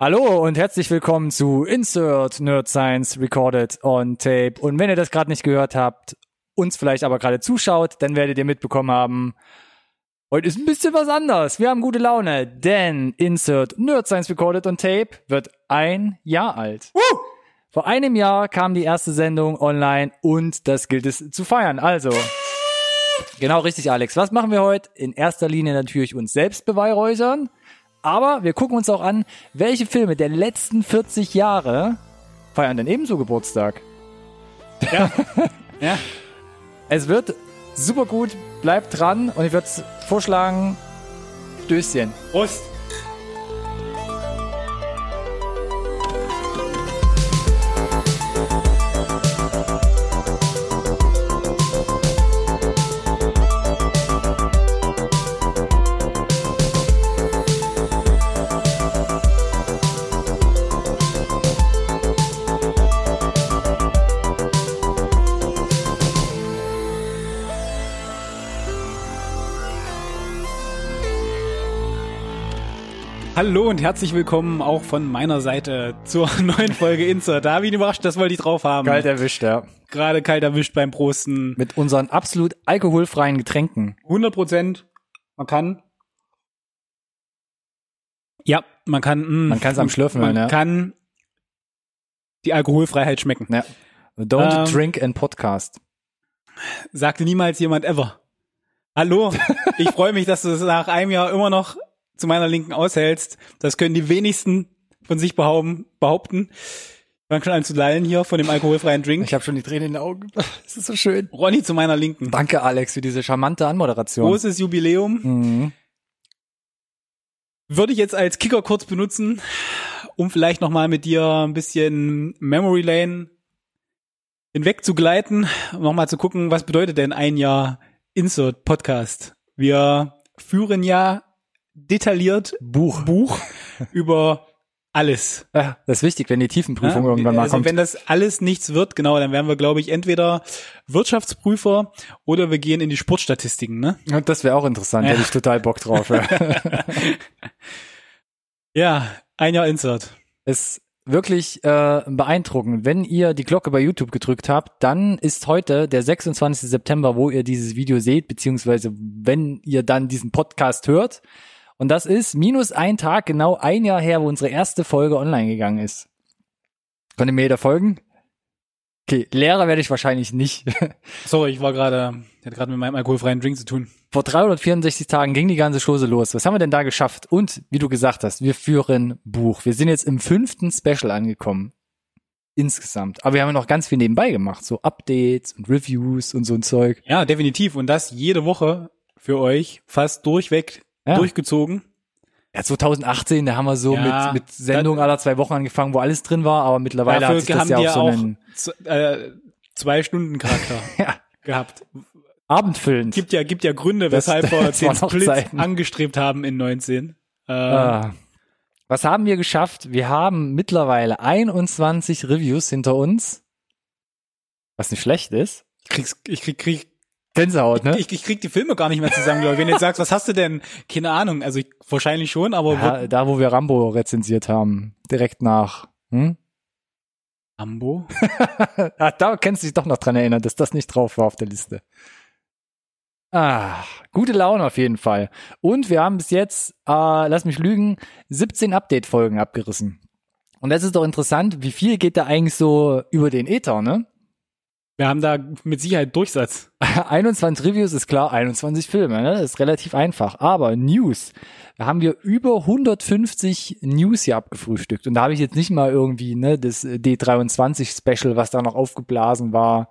Hallo und herzlich willkommen zu Insert Nerd Science Recorded on Tape. Und wenn ihr das gerade nicht gehört habt, uns vielleicht aber gerade zuschaut, dann werdet ihr mitbekommen haben, heute ist ein bisschen was anders. Wir haben gute Laune, denn Insert Nerd Science Recorded on Tape wird ein Jahr alt. Woo! Vor einem Jahr kam die erste Sendung online und das gilt es zu feiern. Also, genau richtig, Alex. Was machen wir heute? In erster Linie natürlich uns selbst beweihräuchern. Aber wir gucken uns auch an, welche Filme der letzten 40 Jahre feiern denn ebenso Geburtstag. Ja. ja. Es wird super gut, bleibt dran und ich würde vorschlagen, Stößchen. Prost. Hallo und herzlich willkommen auch von meiner Seite zur neuen Folge Insert. Da bin ich überrascht, das wollte ich drauf haben. Kalt erwischt, ja. Gerade kalt erwischt beim Prosten. Mit unseren absolut alkoholfreien Getränken. 100 Prozent. Man kann. Ja, man kann. Mh, Man kann es am Schlürfen Man ja. kann die Alkoholfreiheit schmecken. ja. Don't Ähm. drink and podcast. Sagte niemals jemand ever. Hallo, ich freue mich, dass du es nach einem Jahr immer noch zu meiner Linken aushältst. Das können die wenigsten von sich behaupten. behaupten. Ich fange schon an zu lallen hier von dem alkoholfreien Drink. Ich habe schon die Tränen in den Augen. Es ist so schön. Ronny zu meiner Linken. Danke, Alex, für diese charmante Anmoderation. Großes Jubiläum. Mhm. Würde ich jetzt als Kicker kurz benutzen, um vielleicht nochmal mit dir ein bisschen Memory Lane hinweg zu gleiten, um nochmal zu gucken, was bedeutet denn ein Jahr Insert Podcast? Wir führen ja detailliert Buch. Buch über alles. Ja, das ist wichtig, wenn die Tiefenprüfung Ja, irgendwann mal also kommt. wenn das alles nichts wird, genau, dann werden wir, glaube ich, entweder Wirtschaftsprüfer oder wir gehen in die Sportstatistiken, ne? Und das wäre auch interessant, Ja. hätte ich total Bock drauf. Ja. Ja, ein Jahr Insert. ist wirklich äh, beeindruckend. Wenn ihr die Glocke bei YouTube gedrückt habt, dann ist heute der 26. September, wo ihr dieses Video seht, beziehungsweise wenn ihr dann diesen Podcast hört. Und das ist minus ein Tag, genau ein Jahr her, wo unsere erste Folge online gegangen ist. Könnt ihr mir jeder folgen? Okay, Lehrer werde ich wahrscheinlich nicht. Sorry, ich war gerade, ich hatte gerade mit meinem alkoholfreien Drink zu tun. Vor 364 Tagen ging die ganze Chose los. Was haben wir denn da geschafft? Und wie du gesagt hast, wir führen Buch. Wir sind jetzt im fünften Special angekommen. Insgesamt. Aber wir haben noch ganz viel nebenbei gemacht. So Updates und Reviews und so ein Zeug. Ja, definitiv. Und das jede Woche für euch fast durchweg Ja. durchgezogen. Ja, 2018, da haben wir so Ja, mit, mit Sendungen aller zwei Wochen angefangen, wo alles drin war. Aber mittlerweile hat sich das haben ja auch so einen äh, zwei Stunden Charakter ja, gehabt. abendfüllend. Gibt ja, gibt ja Gründe, Das- weshalb wir das waren den Split Zeiten. angestrebt haben in 19. Äh, Ah. Was haben wir geschafft? Wir haben mittlerweile 21 Reviews hinter uns. Was nicht schlecht ist. ich krieg's, ich krieg, krieg, Gänsehaut, ne? ich, ich krieg die Filme gar nicht mehr zusammen, glaube ich. Wenn du jetzt sagst, was hast du denn? Keine Ahnung. Also ich, wahrscheinlich schon, aber Ja, da, wo wir Rambo rezensiert haben, direkt nach. Hm? Ambo? ah, da kennst du dich doch noch dran erinnern, dass das nicht drauf war auf der Liste. Ah, gute Laune auf jeden Fall. Und wir haben bis jetzt, äh, lass mich lügen, 17 Update-Folgen abgerissen. Und das ist doch interessant, wie viel geht da eigentlich so über den Ether, ne? Wir haben da mit Sicherheit Durchsatz. 21 Reviews ist klar, 21 Filme, ne? Das ist relativ einfach. Aber News, da haben wir über 150 News hier abgefrühstückt. Und da habe ich jetzt nicht mal irgendwie, ne, das D23 Special, was da noch aufgeblasen war,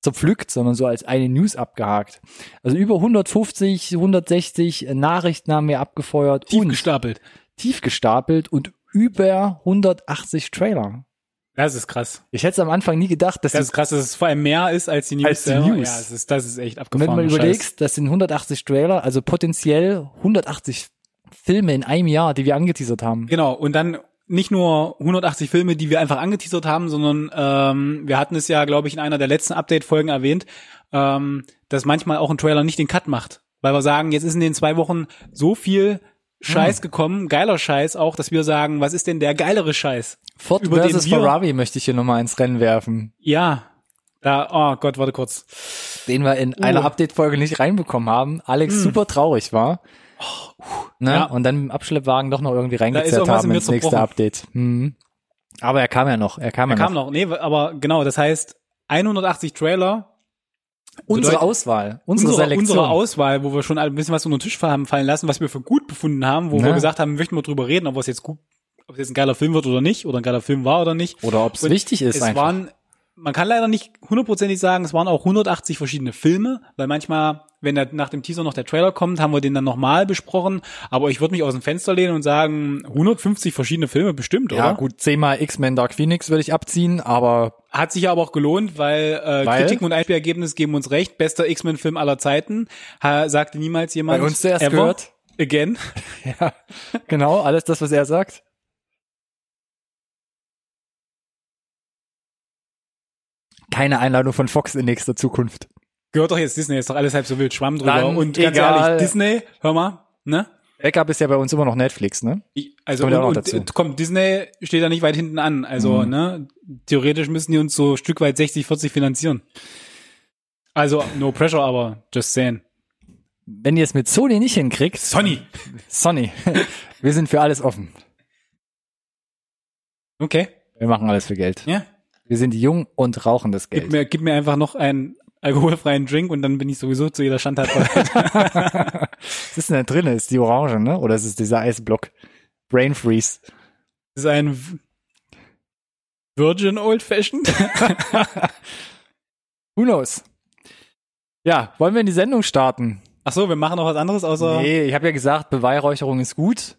zerpflückt, sondern so als eine News abgehakt. Also über 150, 160 Nachrichten haben wir abgefeuert Tief und gestapelt. tief gestapelt und über 180 Trailer. Das ist krass. Ich hätte es am Anfang nie gedacht, dass Das ist krass, dass es vor allem mehr ist als die News. Als die selber. News. Ja, das ist, das ist echt Und wenn abgefahren. mal überlegst, das sind 180 Trailer, also potenziell 180 Filme in einem Jahr, die wir angeteasert haben. Genau, und dann nicht nur 180 Filme, die wir einfach angeteasert haben, sondern ähm, wir hatten es ja, glaube ich, in einer der letzten Update-Folgen erwähnt, ähm, dass manchmal auch ein Trailer nicht den Cut macht. Weil wir sagen, jetzt ist in den zwei Wochen so viel Scheiß Hm. gekommen, geiler Scheiß auch, dass wir sagen, was ist denn der geilere Scheiß? Ford über den versus wir- Ferrari möchte ich hier nochmal ins Rennen werfen, Ja, da, oh Gott, warte kurz. den wir in Uh. einer Update-Folge nicht reinbekommen haben. Alex Hm. super traurig war. Ne? Ja. Und dann im Abschleppwagen doch noch irgendwie reingezerrt haben ins nächste zerbrochen. Update. Mhm. Aber er kam ja noch. Er kam Er ja kam noch. noch, nee, aber genau, das heißt 180 Trailer, Unsere bedeutet- Auswahl, unsere, unsere, Selektion. unsere Auswahl, wo wir schon ein bisschen was unter den Tisch haben fallen lassen, was wir für gut befunden haben, wo Ne? wir gesagt haben, möchten wir drüber reden, ob es jetzt gut, ob es jetzt ein geiler Film wird oder nicht, oder ein geiler Film war oder nicht. Oder ob es wichtig ist es einfach. waren, man kann leider nicht hundertprozentig sagen, es waren auch 180 verschiedene Filme, weil manchmal, wenn der, nach dem Teaser noch der Trailer kommt, haben wir den dann nochmal besprochen. Aber ich würde mich aus dem Fenster lehnen und sagen, 150 verschiedene Filme bestimmt, ja, oder? gut, zehnmal X-Men Dark Phoenix würde ich abziehen, aber Hat sich ja aber auch gelohnt, weil, äh, Weil? Kritiken und Einspielergebnis geben uns recht. Bester X-Men-Film aller Zeiten. Ha, sagte niemals jemand. bei uns zuerst ever. gehört. Again. Ja, genau, alles das, was er sagt. Keine Einladung von Fox in nächster Zukunft. Gehört doch jetzt Disney, ist doch alles halb so wild, Schwamm drüber. Dann und ganz egal. ehrlich, Disney, hör mal, ne? Backup ist ja bei uns immer noch Netflix, ne? Also Kommt und, und dazu. äh, kommt Disney steht da nicht weit hinten an. Also, Mhm. ne, theoretisch müssen die uns so Stück weit 60, 40 finanzieren. Also, no pressure, aber just saying. Wenn ihr es mit Sony nicht hinkriegt, Sonny. Sony, wir sind für alles offen. Okay. Wir machen alles für Geld. Ja. Wir sind jung und rauchen das Gib Geld. mir, gib mir einfach noch einen alkoholfreien Drink und dann bin ich sowieso zu jeder Schandtat bereit. Was ist denn da drin? Ist die Orange, ne? Oder ist es dieser Eisblock? Brain Freeze. Das ist ein Virgin Old Fashioned. Who knows? Ja, wollen wir in die Sendung starten? Ach so, wir machen noch was anderes außer. Nee, ich habe ja gesagt, Beweihräucherung ist gut,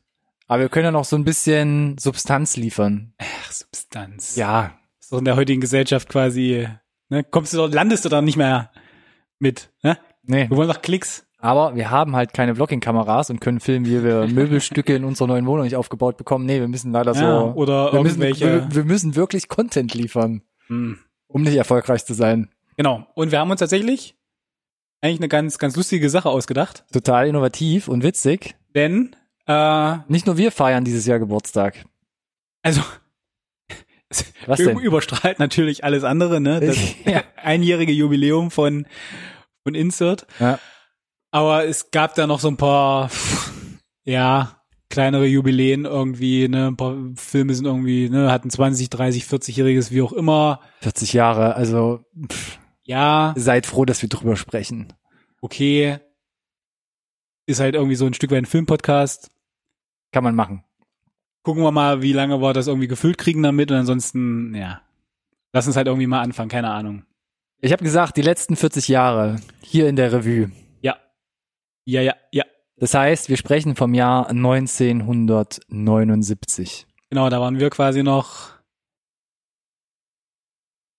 aber wir können ja noch so ein bisschen Substanz liefern. Ach, Substanz. Ja, Ist doch in der heutigen Gesellschaft quasi, ne, kommst du dort, landest du da nicht mehr mit, ne? nee. Wir wollen doch Klicks. Aber wir haben halt keine Vlogging-Kameras und können filmen, wie wir Möbelstücke in unserer neuen Wohnung nicht aufgebaut bekommen. Nee, wir müssen leider Ja, so. oder wir, müssen, irgendwelche. wir, wir müssen wirklich Content liefern, Hm. um nicht erfolgreich zu sein. Genau. Und wir haben uns tatsächlich eigentlich eine ganz, ganz lustige Sache ausgedacht. Total innovativ und witzig. Denn, äh, Nicht nur wir feiern dieses Jahr Geburtstag. also, Was denn? überstrahlt natürlich alles andere, ne? Das Ja. einjährige Jubiläum von, von Insert. Ja. Aber es gab da noch so ein paar, ja, kleinere Jubiläen irgendwie, ne, ein paar Filme sind irgendwie, ne, hatten 20, 30, 40-jähriges, wie auch immer. 40 Jahre, also pff, Ja, seid froh, dass wir drüber sprechen. okay. Ist halt irgendwie so ein Stück weit ein Filmpodcast. Kann man machen. Gucken wir mal, wie lange wir das irgendwie gefüllt kriegen damit und ansonsten, ja. Lass uns halt irgendwie mal anfangen, keine Ahnung. Ich habe gesagt, die letzten 40 Jahre hier in der Revue. Ja. Ja, ja, ja. Das heißt, wir sprechen vom Jahr 1979. Genau, da waren wir quasi noch,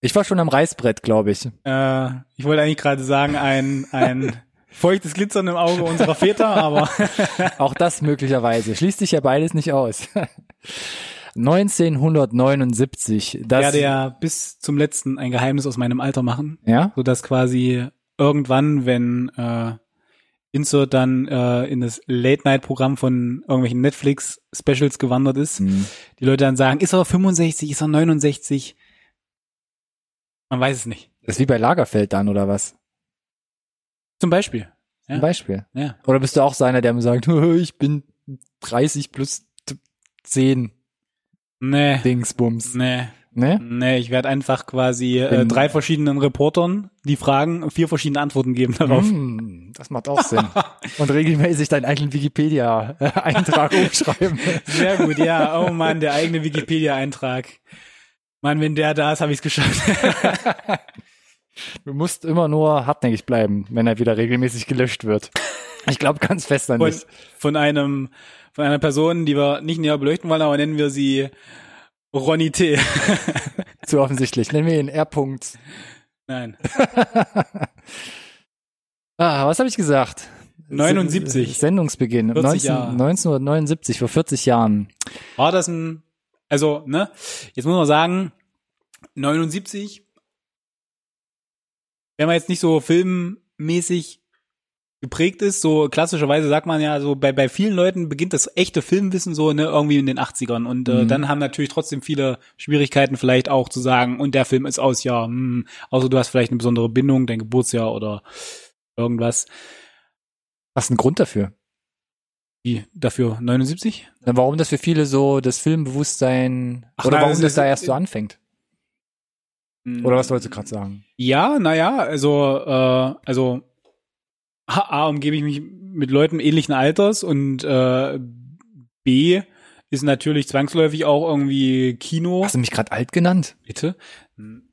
Ich war schon am Reißbrett, glaube ich. äh, ich wollte eigentlich gerade sagen, ein, ein feuchtes Glitzern im Auge unserer Väter, aber Auch das möglicherweise. Schließt sich ja beides nicht aus. 1979. ich Das, werde ja bis zum letzten ein Geheimnis aus meinem Alter machen, ja? so dass quasi irgendwann, wenn äh, Insert dann äh, in das Late-Night-Programm von irgendwelchen Netflix-Specials gewandert ist, Hm. die Leute dann sagen, ist er 65, ist er 69? Man weiß es nicht. Das ist wie bei Lagerfeld dann, oder was? Zum Beispiel. Ja. Zum Beispiel. Ja. Oder bist du auch so einer, der mir sagt, ich bin 30 plus t- 10 Nee. Dingsbums. Nee. Ne? Nee, ich werde einfach quasi äh, drei verschiedenen Reportern die Fragen vier verschiedene Antworten geben darauf. Hm, das macht auch Sinn. Und regelmäßig deinen eigenen Wikipedia-Eintrag umschreiben. Sehr gut, ja. Oh Mann, der eigene Wikipedia-Eintrag. Mann, wenn der da ist, habe ich es geschafft. Du musst immer nur hartnäckig bleiben, wenn er wieder regelmäßig gelöscht wird. Ich glaube ganz fest an dich. von einem, von einer Person, die wir nicht näher beleuchten wollen, aber nennen wir sie Ronny T. Zu offensichtlich. Nennen wir ihn R. -Punkt. Nein. Ah, was habe ich gesagt? 79. S- Sendungsbeginn. 40 19, Jahre. 1979, vor 40 Jahren. War das ein, also, ne? Jetzt muss man sagen, 79, wenn man jetzt nicht so filmmäßig geprägt ist. So klassischerweise sagt man ja so, bei, bei vielen Leuten beginnt das echte Filmwissen so ne, irgendwie in den 80ern. Und äh, Mhm. dann haben natürlich trotzdem viele Schwierigkeiten vielleicht auch zu sagen, und der Film ist aus, ja, hm, außer du hast vielleicht eine besondere Bindung, dein Geburtsjahr oder irgendwas. Hast du einen Grund dafür? Wie dafür 79? Na, Warum das für viele so das Filmbewusstsein Ach, oder na, warum das das, ist- da erst so anfängt? Hm. Oder was wolltest du gerade sagen? Ja, naja, also, äh, also A, umgebe ich mich mit Leuten ähnlichen Alters und äh, B ist natürlich zwangsläufig auch irgendwie Kino. Hast du mich gerade alt genannt? Bitte.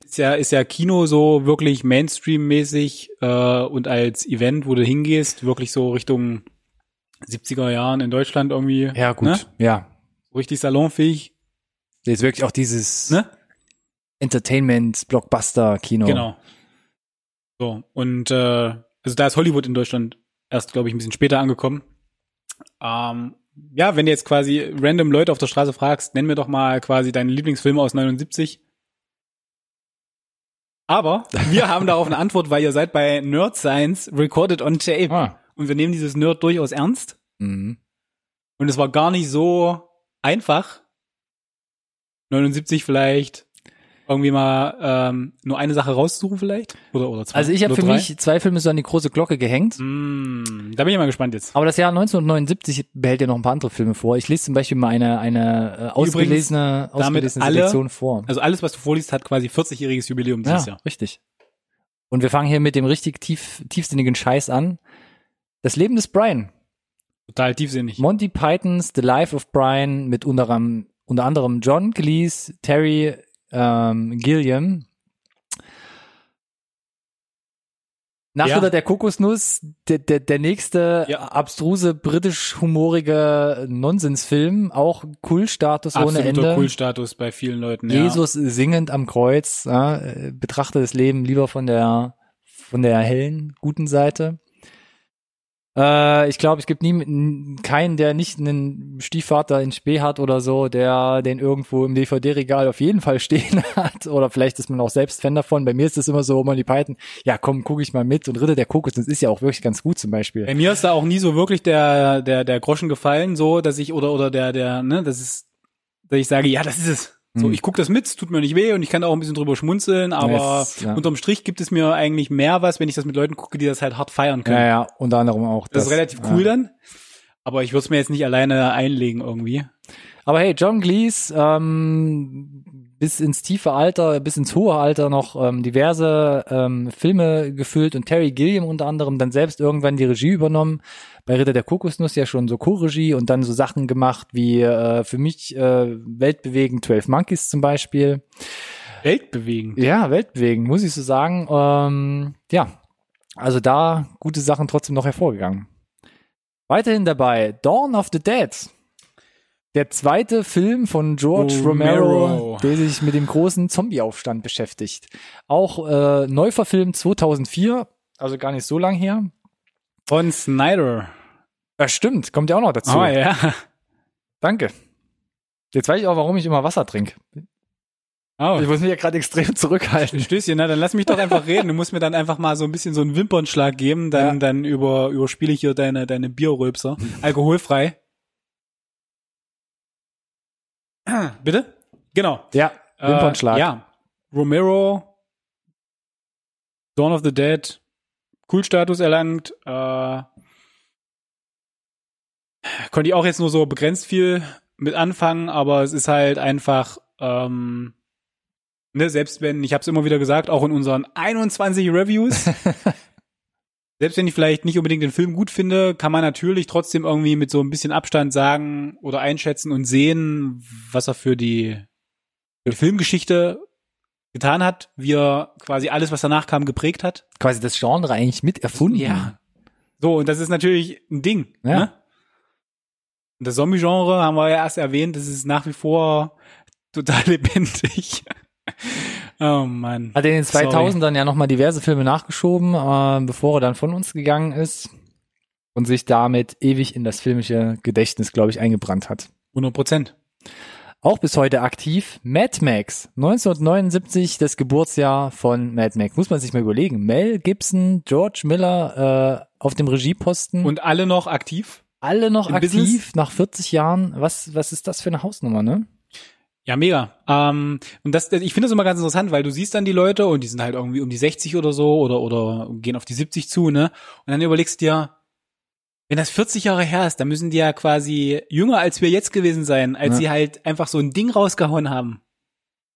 Ist ja, ist ja Kino so wirklich Mainstream-mäßig äh, und als Event, wo du hingehst, wirklich so Richtung 70er Jahren in Deutschland irgendwie Ja, gut. Ne? Ja. so richtig salonfähig. Ist wirklich auch dieses Ne? Entertainment, Blockbuster, Kino. Genau. So, und äh, also da ist Hollywood in Deutschland erst, glaube ich, ein bisschen später angekommen. Ähm, ja, wenn du jetzt quasi random Leute auf der Straße fragst, nenn mir doch mal quasi deine Lieblingsfilme aus 79. Aber wir haben darauf eine Antwort, weil ihr seid bei Nerd Science Recorded on Tape. Ah. Und wir nehmen dieses Nerd durchaus ernst. Mhm. Und es war gar nicht so einfach. 79 vielleicht irgendwie mal ähm, nur eine Sache raussuchen vielleicht oder oder zwei. Also ich habe für drei. mich zwei Filme so an die große Glocke gehängt. Mm, da bin ich mal gespannt jetzt. Aber das Jahr 1979 behält ja noch ein paar andere Filme vor. Ich lese zum Beispiel mal eine, eine äh, ausgelesene, damit ausgelesene alle- Selektion vor. Also alles, was du vorliest, hat quasi 40-jähriges Jubiläum dieses ja, Jahr. richtig. Und wir fangen hier mit dem richtig tief, tiefsinnigen Scheiß an. Das Leben des Brian. Total tiefsinnig. Monty Pythons The Life of Brian mit unter anderem, unter anderem John Cleese, Terry ähm, Gilliam. Nach Ja. Der Kokosnuss, der, der, der nächste Ja. abstruse, britisch-humorige Nonsensfilm, auch Kultstatus ohne Absoluter Ende. Kultstatus bei vielen Leuten. Ja. Jesus singend am Kreuz, ja, äh, betrachte das Leben lieber von der von der hellen, guten Seite. Äh, ich glaube, es gibt nie, keinen, der nicht einen Stiefvater in Spee hat oder so, der den irgendwo im DVD-Regal auf jeden Fall stehen hat. Oder vielleicht ist man auch selbst Fan davon. Bei mir ist es immer so, Monty Python, ja komm, gucke ich mal mit. Und Ritter der Kokos, das ist ja auch wirklich ganz gut zum Beispiel. Bei mir ist da auch nie so wirklich der, der, der Groschen gefallen, so, dass ich, oder, oder der, der, ne, das ist, dass ich sage, ja, das ist es. So, Hm. ich gucke das mit, es tut mir nicht weh und ich kann auch ein bisschen drüber schmunzeln, aber Es- ja. unterm Strich gibt es mir eigentlich mehr was, wenn ich das mit Leuten gucke, die das halt hart feiern können. Ja, ja, unter anderem auch. Das, ist relativ ja. cool dann. Aber ich würde es mir jetzt nicht alleine einlegen irgendwie. Aber hey, John Cleese, ähm, bis ins tiefe Alter, bis ins hohe Alter noch ähm, diverse ähm, Filme gefüllt und Terry Gilliam unter anderem dann selbst irgendwann die Regie übernommen. Bei Ritter der Kokosnuss ja schon so Co-Regie und dann so Sachen gemacht wie äh, für mich äh, weltbewegend 12 Monkeys zum Beispiel. Weltbewegend. Ja, weltbewegend, muss ich so sagen. Ähm, ja, also da gute Sachen trotzdem noch hervorgegangen. Weiterhin dabei Dawn of the Dead. Der zweite Film von George Romero, Romero. der sich mit dem großen Zombie-Aufstand beschäftigt. Auch äh, neu verfilmt 2004, also gar nicht so lang her. Von Snyder. Ja, stimmt, kommt ja auch noch dazu. Oh ja. Danke. Jetzt weiß ich auch, warum ich immer Wasser trinke. Oh. Ich muss mich ja gerade extrem zurückhalten. Stößchen, na, dann lass mich doch einfach reden. Du musst mir dann einfach mal so ein bisschen so einen Wimpernschlag geben, dann, Ja. dann über, überspiele ich hier deine, deine Bierröpser. Alkoholfrei. Bitte? Genau. Ja, Wimpernschlag. Äh, ja. Romero, Dawn of the Dead, Kultstatus erlangt, äh, konnte ich auch jetzt nur so begrenzt viel mit anfangen, aber es ist halt einfach, ähm, ne, selbst wenn, ich habe es immer wieder gesagt, auch in unseren 21 Reviews, selbst wenn ich vielleicht nicht unbedingt den Film gut finde, kann man natürlich trotzdem irgendwie mit so ein bisschen Abstand sagen oder einschätzen und sehen, was er für die, für die Filmgeschichte getan hat, wie er quasi alles, was danach kam, geprägt hat. Quasi das Genre eigentlich mit erfunden. Ja. So, und das ist natürlich ein Ding. Ja. Ne? Und das Zombie-Genre haben wir ja erst erwähnt, das ist nach wie vor total lebendig. oh Mann. Hat in den Sorry. 2000ern ja nochmal diverse Filme nachgeschoben, äh, bevor er dann von uns gegangen ist und sich damit ewig in das filmische Gedächtnis, glaube ich, eingebrannt hat. 100 Prozent. Auch bis heute aktiv. Mad Max. 1979, das Geburtsjahr von Mad Max. Muss man sich mal überlegen. Mel Gibson, George Miller, auf dem Regieposten. Und alle noch aktiv? alle noch im aktiv Business? nach 40 Jahren. Was, was ist das für eine Hausnummer, ne? Ja, mega. Ähm, und das, ich finde das immer ganz interessant, weil du siehst dann die Leute und die sind halt irgendwie um die 60 oder so oder, oder gehen auf die 70 zu, ne? Und dann überlegst du dir, wenn das 40 Jahre her ist, dann müssen die ja quasi jünger als wir jetzt gewesen sein, als Ja. sie halt einfach so ein Ding rausgehauen haben.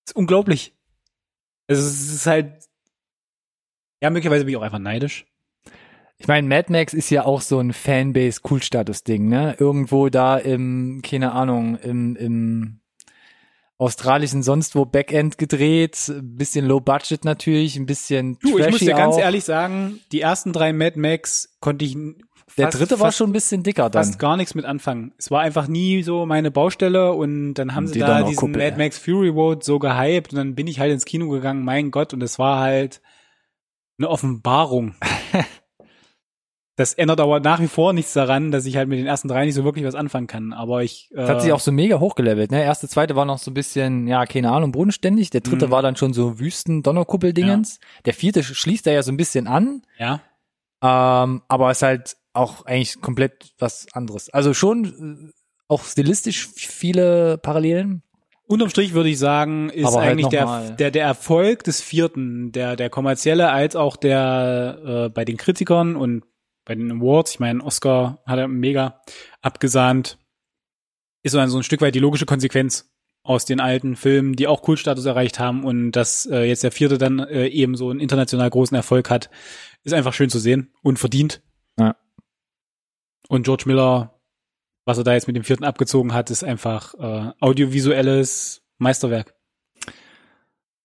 Das ist unglaublich. Also es ist halt, ja, möglicherweise bin ich auch einfach neidisch. Ich meine, Mad Max ist ja auch so ein Fanbase-Coolstatus-Ding, ne? Irgendwo da im, keine Ahnung, im, im australischen sonst wo Backend gedreht, ein bisschen Low Budget natürlich, ein bisschen Du, ich muss dir ganz auch. ehrlich sagen, die ersten drei Mad Max konnte ich Der fast- dritte war schon ein bisschen dicker dann. fast gar nichts mit anfangen. Es war einfach nie so meine Baustelle und dann haben Und sie da diesen Kuppel. Mad Max Fury Road so gehypt und dann bin ich halt ins Kino gegangen, mein Gott, und es war halt eine Offenbarung. das ändert aber nach wie vor nichts daran, dass ich halt mit den ersten drei nicht so wirklich was anfangen kann. Aber ich äh, Das hat sich auch so mega hochgelevelt, ne? Erste, zweite war noch so ein bisschen, ja, keine Ahnung, bodenständig. Der dritte Mhm. war dann schon so Wüsten-Donnerkuppel-Dingens. Der vierte schließt da ja so ein bisschen an. ja Ähm, aber ist halt auch eigentlich komplett was anderes. Also schon äh, auch stilistisch viele Parallelen. Unterm Strich würde ich sagen, ist halt eigentlich der, der, der Erfolg des vierten, der, der kommerzielle als auch der äh, bei den Kritikern und bei den Awards, ich meine, Oscar hat er mega abgesahnt, ist so ein, so ein Stück weit die logische Konsequenz aus den alten Filmen, die auch Kultstatus erreicht haben und dass äh, jetzt der vierte dann äh, eben so einen international großen Erfolg hat, ist einfach schön zu sehen und verdient. Und George Miller, was er da jetzt mit dem vierten abgezogen hat, ist einfach äh, audiovisuelles Meisterwerk.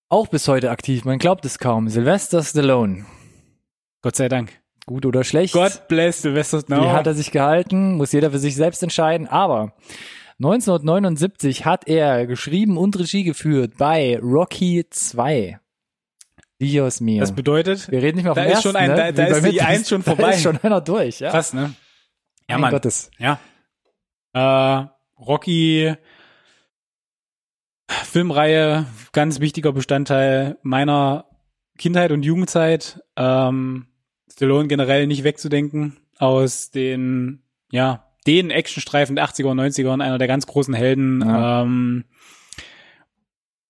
Auch bis heute aktiv, man glaubt es kaum. Sylvester Stallone. Gott sei Dank. Gut oder schlecht? God bless Sylvester Wie Stallone. hat er sich gehalten? Muss jeder für sich selbst entscheiden. Aber 1979 hat er geschrieben und Regie geführt bei Rocky 2. Dios mio. das bedeutet, Wir reden nicht mehr vom da ist ersten, schon ein- ne? da- da Wie ist die. Eins schon Da vorbei. ist schon einer durch, ja. krass, ne? Ja, Mein Mann. Gottes. Ja. Äh, Rocky Filmreihe, ganz wichtiger Bestandteil meiner Kindheit und Jugendzeit. Ähm, Stallone generell nicht wegzudenken aus den, ja, den Actionstreifen der 80er und 90er und einer der ganz großen Helden. Ja. Ähm,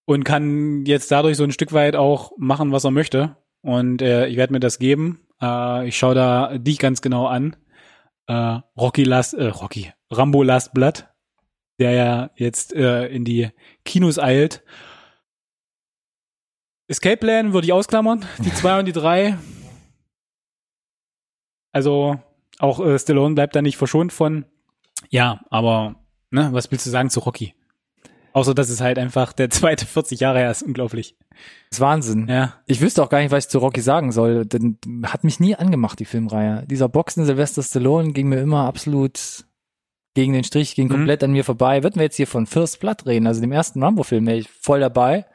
und kann jetzt dadurch so ein Stück weit auch machen, was er möchte. Und äh, ich werde mir das geben. Äh, ich schaue da dich ganz genau an. Äh, Rocky Last, äh, Rocky, Rambo Last Blood, der ja jetzt äh, in die Kinos eilt. Escape Plan würde ich ausklammern, die zwei und die drei. Also auch äh, Stallone bleibt da nicht verschont von. Ja, aber ne, was willst du sagen zu Rocky? Außer dass es halt einfach der zweite 40 Jahre her ist, unglaublich. Das ist Wahnsinn. Ja. Ich wüsste auch gar nicht, was ich zu Rocky sagen soll. Denn hat mich nie angemacht, die Filmreihe. Dieser Boxen Sylvester Stallone ging mir immer absolut gegen den Strich, ging Mhm. komplett an mir vorbei. Würden wir jetzt hier von First Blood reden, also dem ersten Rambo-Film, wäre ich voll dabei.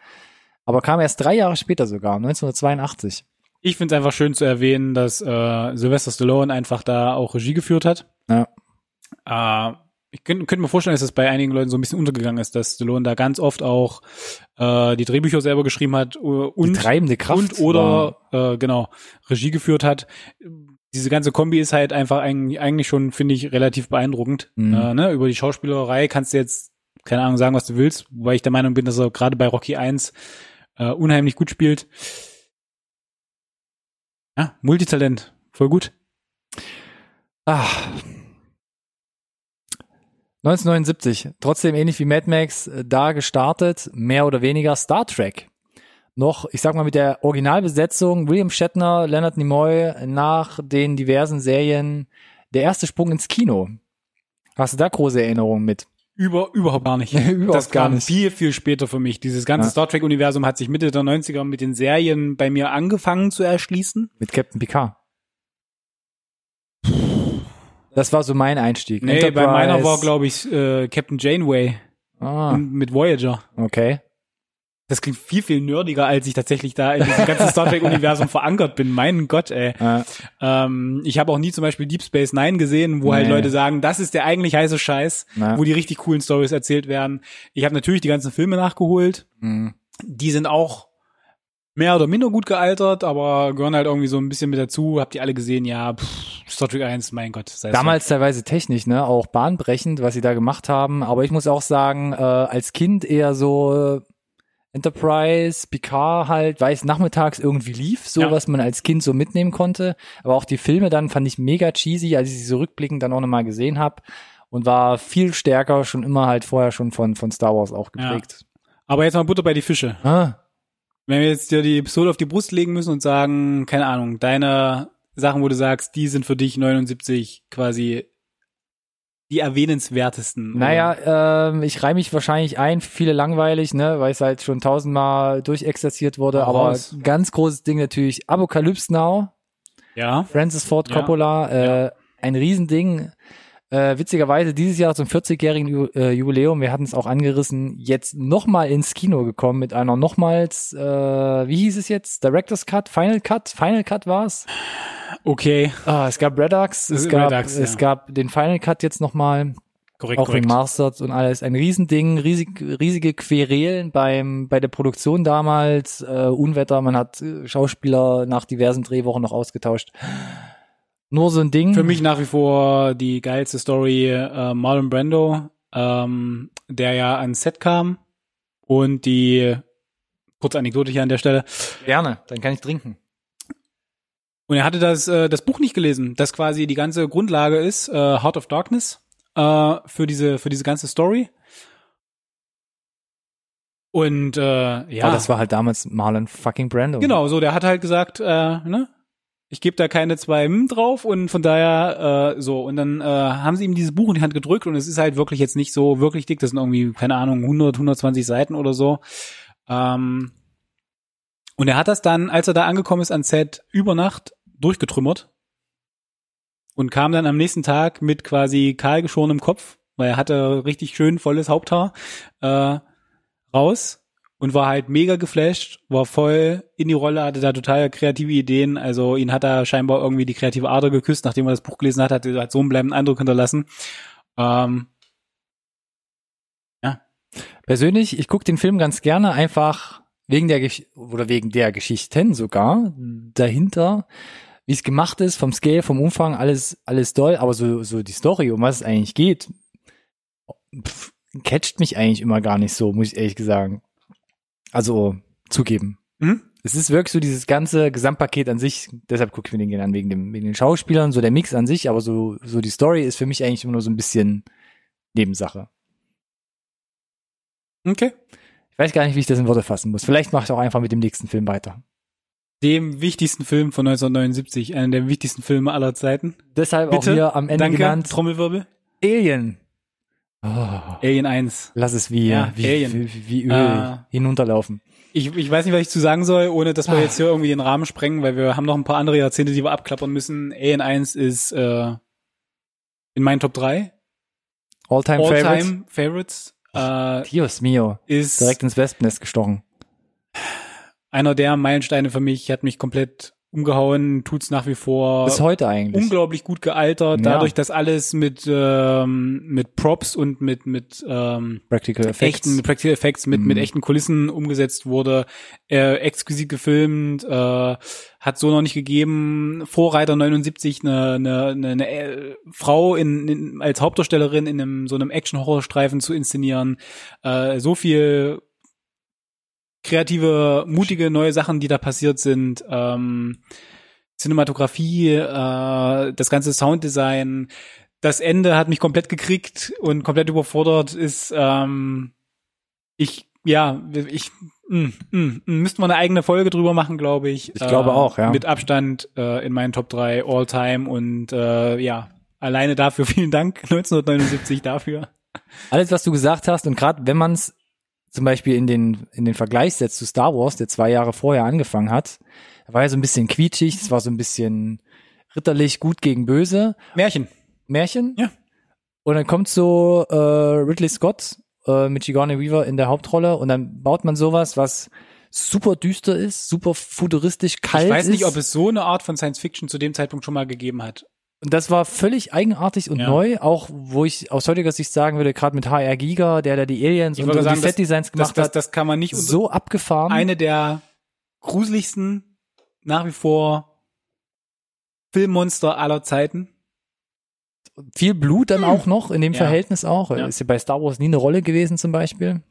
Aber kam erst drei Jahre später sogar, 1982. Ich finde es einfach schön zu erwähnen, dass äh, Sylvester Stallone einfach da auch Regie geführt hat. Ja. Äh, ich könnte könnt mir vorstellen, dass das bei einigen Leuten so ein bisschen untergegangen ist, dass Stallone da ganz oft auch äh, die Drehbücher selber geschrieben hat und die treibende Kraft. und oder äh, genau Regie geführt hat. Diese ganze Kombi ist halt einfach eigentlich, eigentlich schon, finde ich, relativ beeindruckend. Mhm. Äh, ne? Über die Schauspielerei kannst du jetzt, keine Ahnung, sagen, was du willst, wobei ich der Meinung bin, dass er gerade bei Rocky 1 äh, unheimlich gut spielt. Ja, Multitalent, voll gut. Ah. 1979, trotzdem ähnlich wie Mad Max, äh, da gestartet, mehr oder weniger Star Trek. Noch, ich sag mal, mit der Originalbesetzung William Shatner, Leonard Nimoy nach den diversen Serien der erste Sprung ins Kino. Hast du da große Erinnerungen mit? Über, überhaupt gar nicht. Überhaupt das gar kam nicht. viel, viel später für mich. Dieses ganze Ja. Star Trek-Universum hat sich Mitte der 90er mit den Serien bei mir angefangen zu erschließen. Mit Captain Picard. Das war so mein Einstieg. Nee, bei Enterprise. meiner war, glaube ich, äh, Captain Janeway Ah, mit Voyager. okay. Das klingt viel, viel nerdiger, als ich tatsächlich da in diesem ganzen Star Trek-Universum verankert bin. Mein Gott, ey. Äh, Ähm, ich habe auch nie zum Beispiel Deep Space Nine gesehen, wo halt Nee. Leute sagen, das ist der eigentlich heiße Scheiß, Na. wo die richtig coolen Stories erzählt werden. Ich habe natürlich die ganzen Filme nachgeholt. mh. Die sind auch mehr oder minder gut gealtert, aber gehören halt irgendwie so ein bisschen mit dazu. Habt ihr alle gesehen? Ja, pff, Star Trek 1, mein Gott. Damals teilweise technisch, ne, auch bahnbrechend, was sie da gemacht haben. Aber ich muss auch sagen, äh, als Kind eher so äh, Enterprise, Picard halt, weil es nachmittags irgendwie lief, so Ja. was man als Kind so mitnehmen konnte. Aber auch die Filme dann fand ich mega cheesy, als ich sie so rückblickend dann auch nochmal gesehen habe. Und war viel stärker, schon immer halt vorher schon von, von Star Wars auch Ja. geprägt. Aber jetzt mal Butter bei die Fische. Ah, Wenn wir jetzt dir die Pistole auf die Brust legen müssen und sagen, keine Ahnung, deine Sachen, wo du sagst, die sind für dich 79 quasi die erwähnenswertesten. Naja, ähm, ich reihe mich wahrscheinlich ein, viele langweilig, ne, weil es halt schon tausendmal durchexerziert wurde, aber raus. ganz großes Ding natürlich Apocalypse Now, Ja. Francis Ford Ja. Coppola, äh, ein Riesending. Äh, witzigerweise dieses Jahr zum 40-jährigen Ju äh, Jubiläum, wir hatten es auch angerissen, jetzt nochmal ins Kino gekommen mit einer nochmals, äh, wie hieß es jetzt? Director's Cut? Final Cut? Final Cut war's? Okay. Ah, es gab Redux, es gab, Redux, es ja. gab den Final Cut jetzt nochmal Korrekt, auch korrekt. remastered und alles. Ein Riesending, riesig, riesige Querelen beim, bei der Produktion damals, äh, Unwetter, man hat äh, Schauspieler nach diversen Drehwochen noch ausgetauscht. Nur so ein Ding. Für mich nach wie vor die geilste Story äh, Marlon Brando, ähm, der ja ans Set kam und die kurze Anekdote hier an der Stelle. Gerne, dann kann ich trinken. Und er hatte das äh, das Buch nicht gelesen, das quasi die ganze Grundlage ist, äh, Heart of Darkness äh, für diese für diese ganze Story. Und äh, ja, Ja. das war halt damals Marlon fucking Brando. Genau, so, der hat halt gesagt, äh, ne, ich gebe da keine zwei M drauf und von daher äh, so. Und dann äh, haben sie ihm dieses Buch in die Hand gedrückt und es ist halt wirklich jetzt nicht so wirklich dick, das sind irgendwie keine Ahnung 100, 120 Seiten oder so. Ähm, und er hat das dann, als er da angekommen ist ans Set, über Nacht durchgetrümmert und kam dann am nächsten Tag mit quasi kahlgeschorenem Kopf, weil er hatte richtig schön volles Haupthaar äh, raus und war halt mega geflasht, war voll in die Rolle, hatte da total kreative Ideen. Also ihn hat da scheinbar irgendwie die kreative Ader geküsst, nachdem er das Buch gelesen hat, hat er hat so einen bleibenden Eindruck hinterlassen. Ähm, Persönlich, ich gucke den Film ganz gerne, einfach wegen der Gesch oder wegen der Geschichten sogar dahinter, wie es gemacht ist, vom Scale, vom Umfang, alles, alles doll, aber so, so die Story, um was es eigentlich geht, pff, catcht mich eigentlich immer gar nicht so, muss ich ehrlich sagen. Also zugeben. mhm. Es ist wirklich so dieses ganze Gesamtpaket an sich, deshalb gucke ich mir den gerne an, wegen, dem, wegen den Schauspielern, so der Mix an sich, aber so, so die Story ist für mich eigentlich immer nur so ein bisschen Nebensache. Okay. Ich weiß gar nicht, wie ich das in Worte fassen muss. Vielleicht mache ich auch einfach mit dem nächsten Film weiter. Dem wichtigsten Film von 1979, einer der wichtigsten Filme aller Zeiten. Deshalb Bitte? auch hier am Ende Danke, genannt Trommelwirbel. Alien. Oh, Alien 1. lass es wie, Ja, wie, Alien. wie, wie Öl Äh, hinunterlaufen. Ich, ich weiß nicht, was ich zu sagen soll, ohne dass wir Ah. jetzt hier irgendwie den Rahmen sprengen, weil wir haben noch ein paar andere Jahrzehnte, die wir abklappern müssen. Alien 1 ist äh, in meinen Top 3. All-Time Favorite. All-Time Favorites. Äh, Dios mio. ist Direkt ins Wespennest gestochen. einer der Meilensteine für mich, hat mich komplett umgehauen, tut's nach wie vor. Bis heute eigentlich. unglaublich gut gealtert, Ja. dadurch, dass alles mit ähm, mit Props und mit mit ähm, Practical Effects. echten mit Practical Effects, mit mit Mhm. echten Kulissen umgesetzt wurde, äh, exquisit gefilmt, äh, hat so noch nicht gegeben. Vorreiter 79 eine eine, eine, eine Frau in, in als Hauptdarstellerin in einem so einem Action-Horror-Streifen zu inszenieren, äh, so viel kreative, mutige neue Sachen, die da passiert sind. Ähm, Cinematografie, äh, das ganze Sounddesign, das Ende hat mich komplett gekriegt und komplett überfordert. Ist ähm, ich ja ich mh, mh, mh, müssten wir eine eigene Folge drüber machen, glaube ich. Ich glaube auch, ja. Mit Abstand äh, in meinen Top 3 All Time und äh, ja alleine dafür vielen Dank 1979 dafür. Alles, was du gesagt hast, und gerade wenn man es zum Beispiel in den, in den Vergleich setzt zu Star Wars, der zwei Jahre vorher angefangen hat, war ja so ein bisschen quietschig, es war so ein bisschen ritterlich, gut gegen böse. Märchen. Märchen. Ja. Und dann kommt so äh, Ridley Scott äh, mit Sigourney Weaver in der Hauptrolle und dann baut man sowas, was super düster ist, super futuristisch kalt Ich weiß nicht, ist. ob es so eine Art von Science Fiction zu dem Zeitpunkt schon mal gegeben hat. Und das war völlig eigenartig und Ja. neu, auch wo ich aus heutiger Sicht sagen würde, gerade mit HR Giga, der da die Aliens und, sagen, die das- Set-Designs Das, gemacht das, hat, das kann man nicht so abgefahren. eine der gruseligsten nach wie vor Filmmonster aller Zeiten. Viel Blut dann auch noch in dem Ja. Verhältnis auch. Ja. Ist ja bei Star Wars nie eine Rolle gewesen zum Beispiel.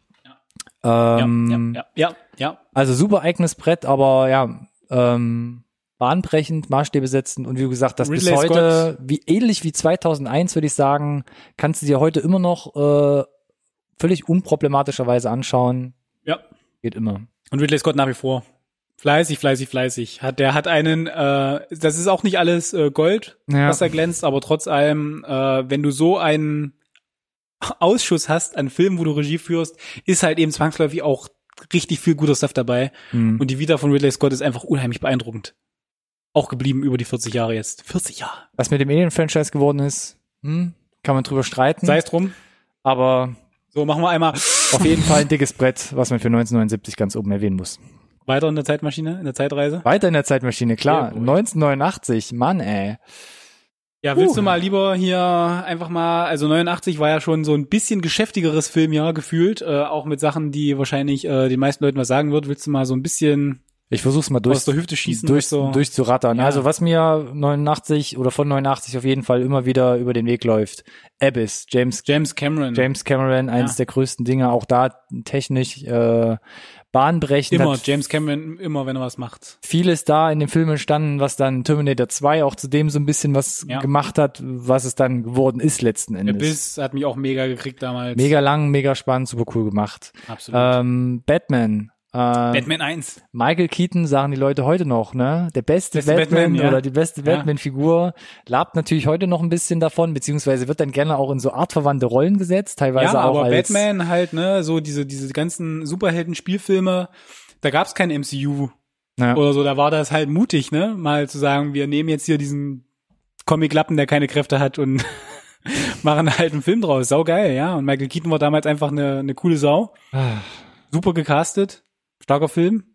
Ja, Ähm, ja, ja, ja, ja. Also super eigenes Brett, aber ja, ähm, bahnbrechend, Maßstäbe setzen und wie gesagt, das bis Ridley heute, wie ähnlich wie 2001 würde ich sagen, kannst du dir heute immer noch äh, völlig unproblematischerweise anschauen. Ja. Geht immer. Und Ridley Scott nach wie vor. Fleißig, fleißig, fleißig. Hat, der hat einen, äh, das ist auch nicht alles äh, Gold, Ja. was da glänzt, aber trotz allem, äh, wenn du so einen Ausschuss hast an Filmen, wo du Regie führst, ist halt eben zwangsläufig auch richtig viel guter Stuff dabei. Hm. Und die Vita von Ridley Scott ist einfach unheimlich beeindruckend. Auch geblieben über die 40 Jahre jetzt. 40 Jahre. Was mit dem Alien-Franchise geworden ist, hm, kann man drüber streiten. Sei es drum. aber So, machen wir einmal auf jeden Fall ein dickes Brett, was man für 1979 ganz oben erwähnen muss. weiter in der Zeitmaschine, in der Zeitreise. Weiter in der Zeitmaschine, klar. Gut. 1989, Mann, ey. Ja, willst Puh. du mal lieber hier einfach mal, also 89 war ja schon so ein bisschen geschäftigeres Filmjahr gefühlt, äh, auch mit Sachen, die wahrscheinlich äh, den meisten Leuten was sagen wird. Willst du mal so ein bisschen Ich versuch's mal durch, aus der Hüfte schießen? durch, so, durchzurattern. Ja. Also was mir 89 oder von 89 auf jeden Fall immer wieder über den Weg läuft. Abyss, James, James Cameron. James Cameron, eines Ja. der größten Dinge, auch da technisch äh, bahnbrechend. immer, James Cameron, immer, wenn er was macht. vieles da in dem Film entstanden, was dann Terminator 2 auch zu dem so ein bisschen was Ja. gemacht hat, was es dann geworden ist letzten Endes. Biss hat mich auch mega gekriegt damals. Mega lang, mega spannend, super cool gemacht. Absolut. Ähm, Batman. Äh, Batman 1. Michael Keaton sagen die Leute heute noch, ne? Der beste, Beste Batman, Batman, ja. oder die beste Ja. Batman-Figur labt natürlich heute noch ein bisschen davon, beziehungsweise wird dann gerne auch in so artverwandte Rollen gesetzt, teilweise Ja, auch aber als Batman halt, ne, so diese, diese ganzen Superhelden-Spielfilme, da gab's kein MCU Ja. oder so, da war das halt mutig, ne, mal zu sagen, wir nehmen jetzt hier diesen Comic-Lappen, der keine Kräfte hat und machen halt einen Film draus. Sau geil, ja. Und Michael Keaton war damals einfach eine, eine coole Sau. Ah. Super gecastet. Starker Film.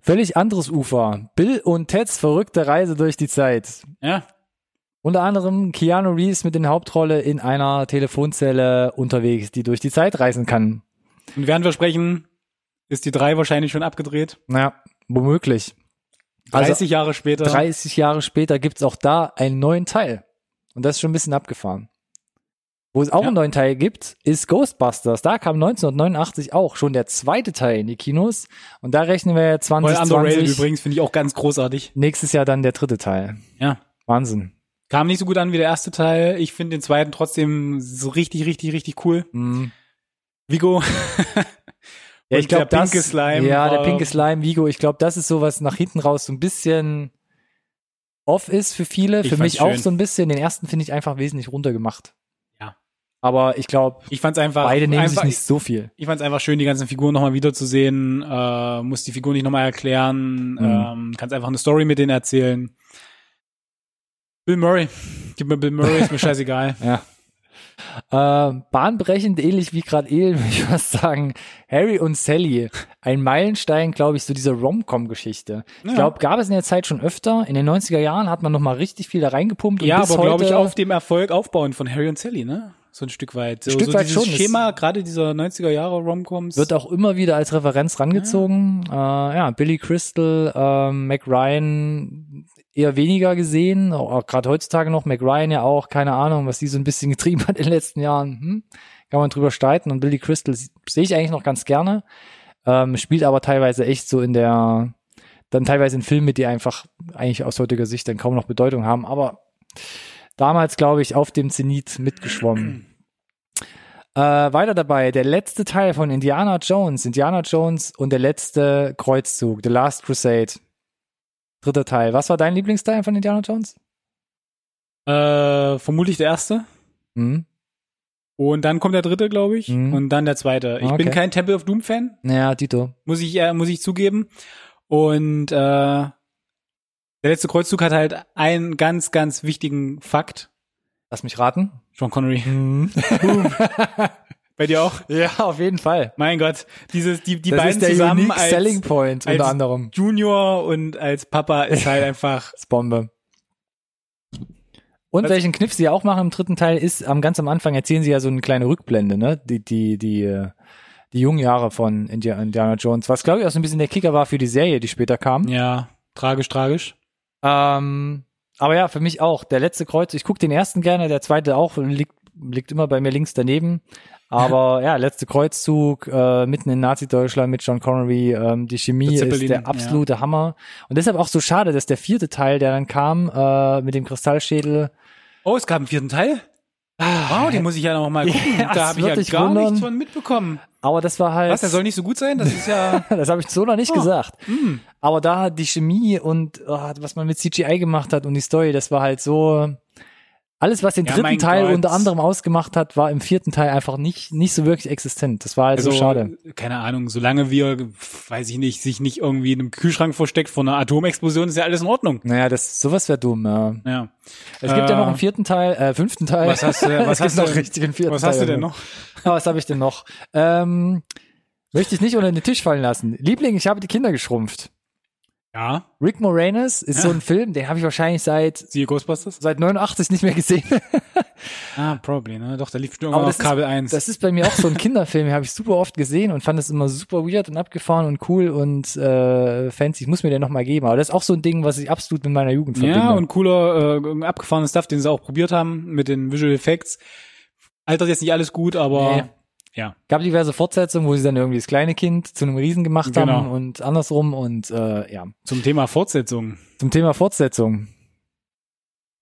Völlig anderes Ufer. Bill und Teds verrückte Reise durch die Zeit. Ja. Unter anderem Keanu Reeves mit der Hauptrolle in einer Telefonzelle unterwegs, die durch die Zeit reisen kann. Und während wir sprechen, ist die drei wahrscheinlich schon abgedreht. Naja, womöglich. 30 Also Jahre später. 30 Jahre später gibt's auch da einen neuen Teil. Und das ist schon ein bisschen abgefahren. Wo es auch Ja. einen neuen Teil gibt, ist Ghostbusters. Da kam 1989 auch schon der zweite Teil in die Kinos. Und da rechnen wir Voll underrated 2020. übrigens, finde ich auch ganz großartig. Nächstes Jahr dann der dritte Teil. Ja. Wahnsinn. Kam nicht so gut an wie der erste Teil. Ich finde den zweiten trotzdem so richtig, richtig, richtig cool. Mhm. Vigo. Ja, ich Und der glaube, das, pinke Slime ja, der pinke Slime, Vigo, ich glaube, das ist so was nach hinten raus so ein bisschen off ist für viele, Ich für mich auch schön. so ein bisschen. Den ersten finde ich einfach wesentlich runtergemacht. Aber ich glaube, Ich fand's einfach. beide nehmen einfach, sich nicht so viel. Ich fand's einfach schön, die ganzen Figuren nochmal wiederzusehen. Äh, muss die Figur nicht nochmal erklären. Mhm. Ähm, kannst einfach eine Story mit denen erzählen. Bill Murray. Gib mir Bill Murray, ist mir scheißegal. Ja. Äh, bahnbrechend, ähnlich wie gerade eben, würde ich fast sagen, Harry und Sally. Ein Meilenstein, glaube ich, so diese Rom-Com-Geschichte. Ich Ja. glaube, gab es in der Zeit schon öfter. In den 90er Jahren hat man noch mal richtig viel da reingepumpt. und ja, aber glaube ich auf dem Erfolg aufbauen von Harry und Sally, ne? So ein Stück weit. So, Stück so weit dieses schon. Schema, gerade dieser 90er Jahre Romcoms. Wird auch immer wieder als Referenz rangezogen. Äh, ja, Billy Crystal, ähm, Mac Ryan eher weniger gesehen, auch gerade heutzutage noch, Mac Ryan ja auch, keine Ahnung, was die so ein bisschen getrieben hat in den letzten Jahren. Hm? Kann man drüber streiten. Und Billy Crystal sehe ich eigentlich noch ganz gerne. Ähm, spielt aber teilweise echt so in der, dann teilweise in Filmen mit, die einfach eigentlich aus heutiger Sicht dann kaum noch Bedeutung haben. Aber damals, glaube ich, auf dem Zenit mitgeschwommen. Äh, weiter dabei, der letzte Teil von Indiana Jones, Indiana Jones und der letzte Kreuzzug, The Last Crusade. Dritter Teil. Was war dein Lieblingsteil von Indiana Jones? äh, vermutlich der erste. Hm? Und dann kommt der dritte, glaube ich. Mhm. Und dann der zweite. Ich bin Okay. kein Temple of Doom Fan, Ja, Dito. muss ich, äh, muss ich zugeben. Und äh, der letzte Kreuzzug hat halt einen ganz, ganz wichtigen Fakt. Lass mich raten. Sean Connery. Mhm. Bei dir auch? ja, auf jeden Fall. Mein Gott, dieses, die, die das beiden ist der zusammen unique als Selling Point unter anderem. Junior und als Papa ist halt einfach. Das Bombe. Und Was- welchen Kniff sie auch machen im dritten Teil ist, am ganz am Anfang erzählen sie ja so eine kleine Rückblende, ne? Die, die, die, äh, die jungen Jahre von Indi- Indiana Jones, was glaube ich auch so ein bisschen der Kicker war für die Serie, die später kam. Ja, tragisch, tragisch. Ähm, aber ja, für mich auch. Der letzte Kreuz, ich gucke den ersten gerne, der zweite auch, liegt, liegt immer bei mir links daneben. Aber ja, letzte Kreuzzug, äh, mitten in Nazi-Deutschland mit John Connery, ähm, die Chemie Der ist der absolute Hammer. Und deshalb auch so schade, dass der vierte Teil, der dann kam, äh, mit dem Kristallschädel, Oh, es gab einen vierten Teil? Wow, den muss ich ja noch mal gucken. Ja, da habe ich ja gar wundern. nichts von mitbekommen. aber das war halt. Was, der soll nicht so gut sein? Das ist ja... das habe ich so noch nicht Oh. gesagt. Hm. Aber da die Chemie und oh, was man mit CGI gemacht hat und die Story, das war halt so. Alles, was den Ja, dritten Teil Gott. unter anderem ausgemacht hat, war im vierten Teil einfach nicht, nicht so wirklich existent. Das war halt Also, so schade. keine Ahnung, solange wir, weiß ich nicht, sich nicht irgendwie in einem Kühlschrank versteckt vor einer Atomexplosion, ist ja alles in Ordnung. Naja, das, sowas wäre dumm, ja. Ja. Es gibt ja Äh, noch einen vierten Teil, äh, fünften Teil. Was hast du, was hast du, richtig einen vierten was Teil. hast du denn noch? Ah, was habe ich denn noch? Ähm, möchte ich nicht unter den Tisch fallen lassen. Liebling, ich habe die Kinder geschrumpft. Ja, Rick Moranis ist so Ja. ein Film, den habe ich wahrscheinlich seit siehe Ghostbusters? seit 89 nicht mehr gesehen. Ah, probably, ne? Doch, da lief schon Aber auf Kabel 1. Das ist bei mir auch so ein Kinderfilm, den habe ich super oft gesehen und fand es immer super weird und abgefahren und cool und äh, fancy. Ich muss mir den noch mal geben. Aber das ist auch so ein Ding, was ich absolut mit meiner Jugend verbinde. ja, und cooler, äh, abgefahrener Stuff, den sie auch probiert haben mit den Visual Effects. Altert jetzt nicht alles gut, aber Nee. Ja. gab diverse Fortsetzungen, wo sie dann irgendwie das kleine Kind zu einem Riesen gemacht Genau. haben und andersrum und äh, ja. Zum Thema Fortsetzung. Zum Thema Fortsetzung.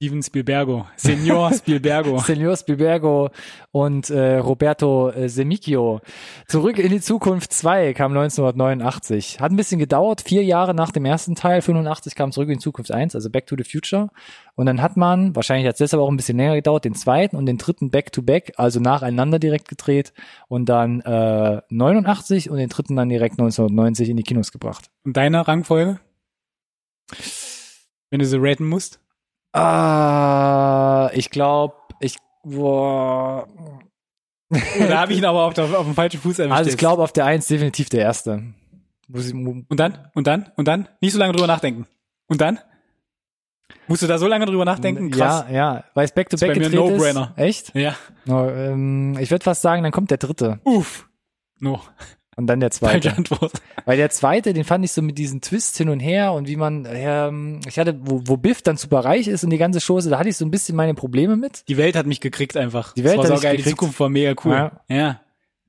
Steven Spielbergo. Senior Spielbergo. Senor Spielbergo und äh, Roberto äh, Semicchio. Zurück in die Zukunft 2 kam 1989. Hat ein bisschen gedauert, vier Jahre nach dem ersten Teil, 85 kam Zurück in die Zukunft 1, also Back to the Future. Und dann hat man, wahrscheinlich hat es deshalb auch ein bisschen länger gedauert, den zweiten und den dritten Back to Back, also nacheinander direkt gedreht und dann äh, 89 und den dritten dann direkt 1990 in die Kinos gebracht. Und deine Rangfolge? Wenn du sie raten musst? Ah, ich glaube, ich boah, Da habe ich ihn aber auf, der, auf dem falschen Fuß erwischt. Also ich glaube auf der Eins definitiv der erste. Und dann? Und dann? Und dann? Nicht so lange drüber nachdenken. Und dann? Musst du da so lange drüber nachdenken? Krass. Ja, ja, weil es Back to Ist mir gedreht ist. No-Brainer. Echt? Ja. No, ähm, ich würde fast sagen, dann kommt der dritte Uff. No. Und dann der Falsche zweite. Antwort. Weil der zweite, den fand ich so mit diesen Twists hin und her und wie man, ähm, ich hatte, wo, wo Biff dann super reich ist und die ganze Chose, da hatte ich so ein bisschen meine Probleme mit. Die Welt hat mich gekriegt einfach. Die Welt das war hat so geil. Die gekriegt. Zukunft war mega cool. Ja. Ja.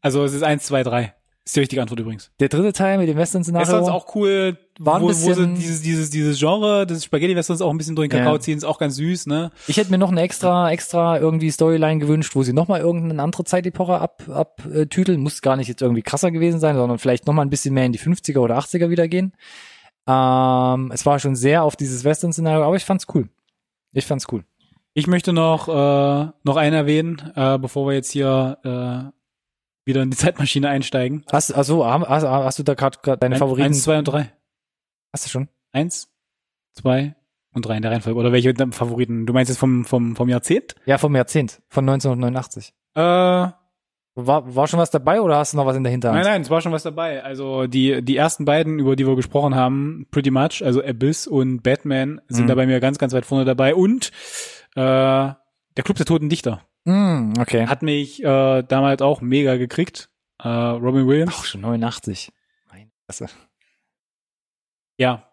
Also es ist eins, zwei, drei. Ist die richtige Antwort übrigens. Der dritte Teil mit dem Western-Szenario. Westerns auch cool, War ein wo, wo sie bisschen- dieses, dieses, dieses Genre des Spaghetti-Westerns auch ein bisschen durch den Kakao Ja. ziehen, ist auch ganz süß, ne? Ich hätte mir noch eine extra, extra irgendwie Storyline gewünscht, wo sie nochmal irgendeine andere Zeitepoche ab, abtüteln. Muss gar nicht jetzt irgendwie krasser gewesen sein, sondern vielleicht nochmal ein bisschen mehr in die 50er oder 80er wieder gehen. Ähm, es war schon sehr auf dieses Western-Szenario, aber ich fand's cool. Ich fand's cool. Ich möchte noch, äh, noch einen erwähnen, äh, bevor wir jetzt hier äh, wieder in die Zeitmaschine einsteigen. Hast, also, hast, hast du da gerade deine Ein- Favoriten? Eins, zwei und drei. Hast du schon? Eins, zwei und drei in der Reihenfolge. Oder welche Favoriten? Du meinst jetzt vom, vom, vom Jahrzehnt? Ja, vom Jahrzehnt, von 1989. Äh, nein, War, war schon was dabei oder hast du noch was in der Hinterhand? nein, es war schon was dabei. Also die, die ersten beiden, über die wir gesprochen haben, pretty much, also Abyss und Batman, sind Mhm. da bei mir ganz, ganz weit vorne dabei. Und äh, der Club der Toten Dichter Mm, okay. hat mich äh, damals auch mega gekriegt. Äh, Robin Williams. Auch schon 89. Meine Fresse. Ja.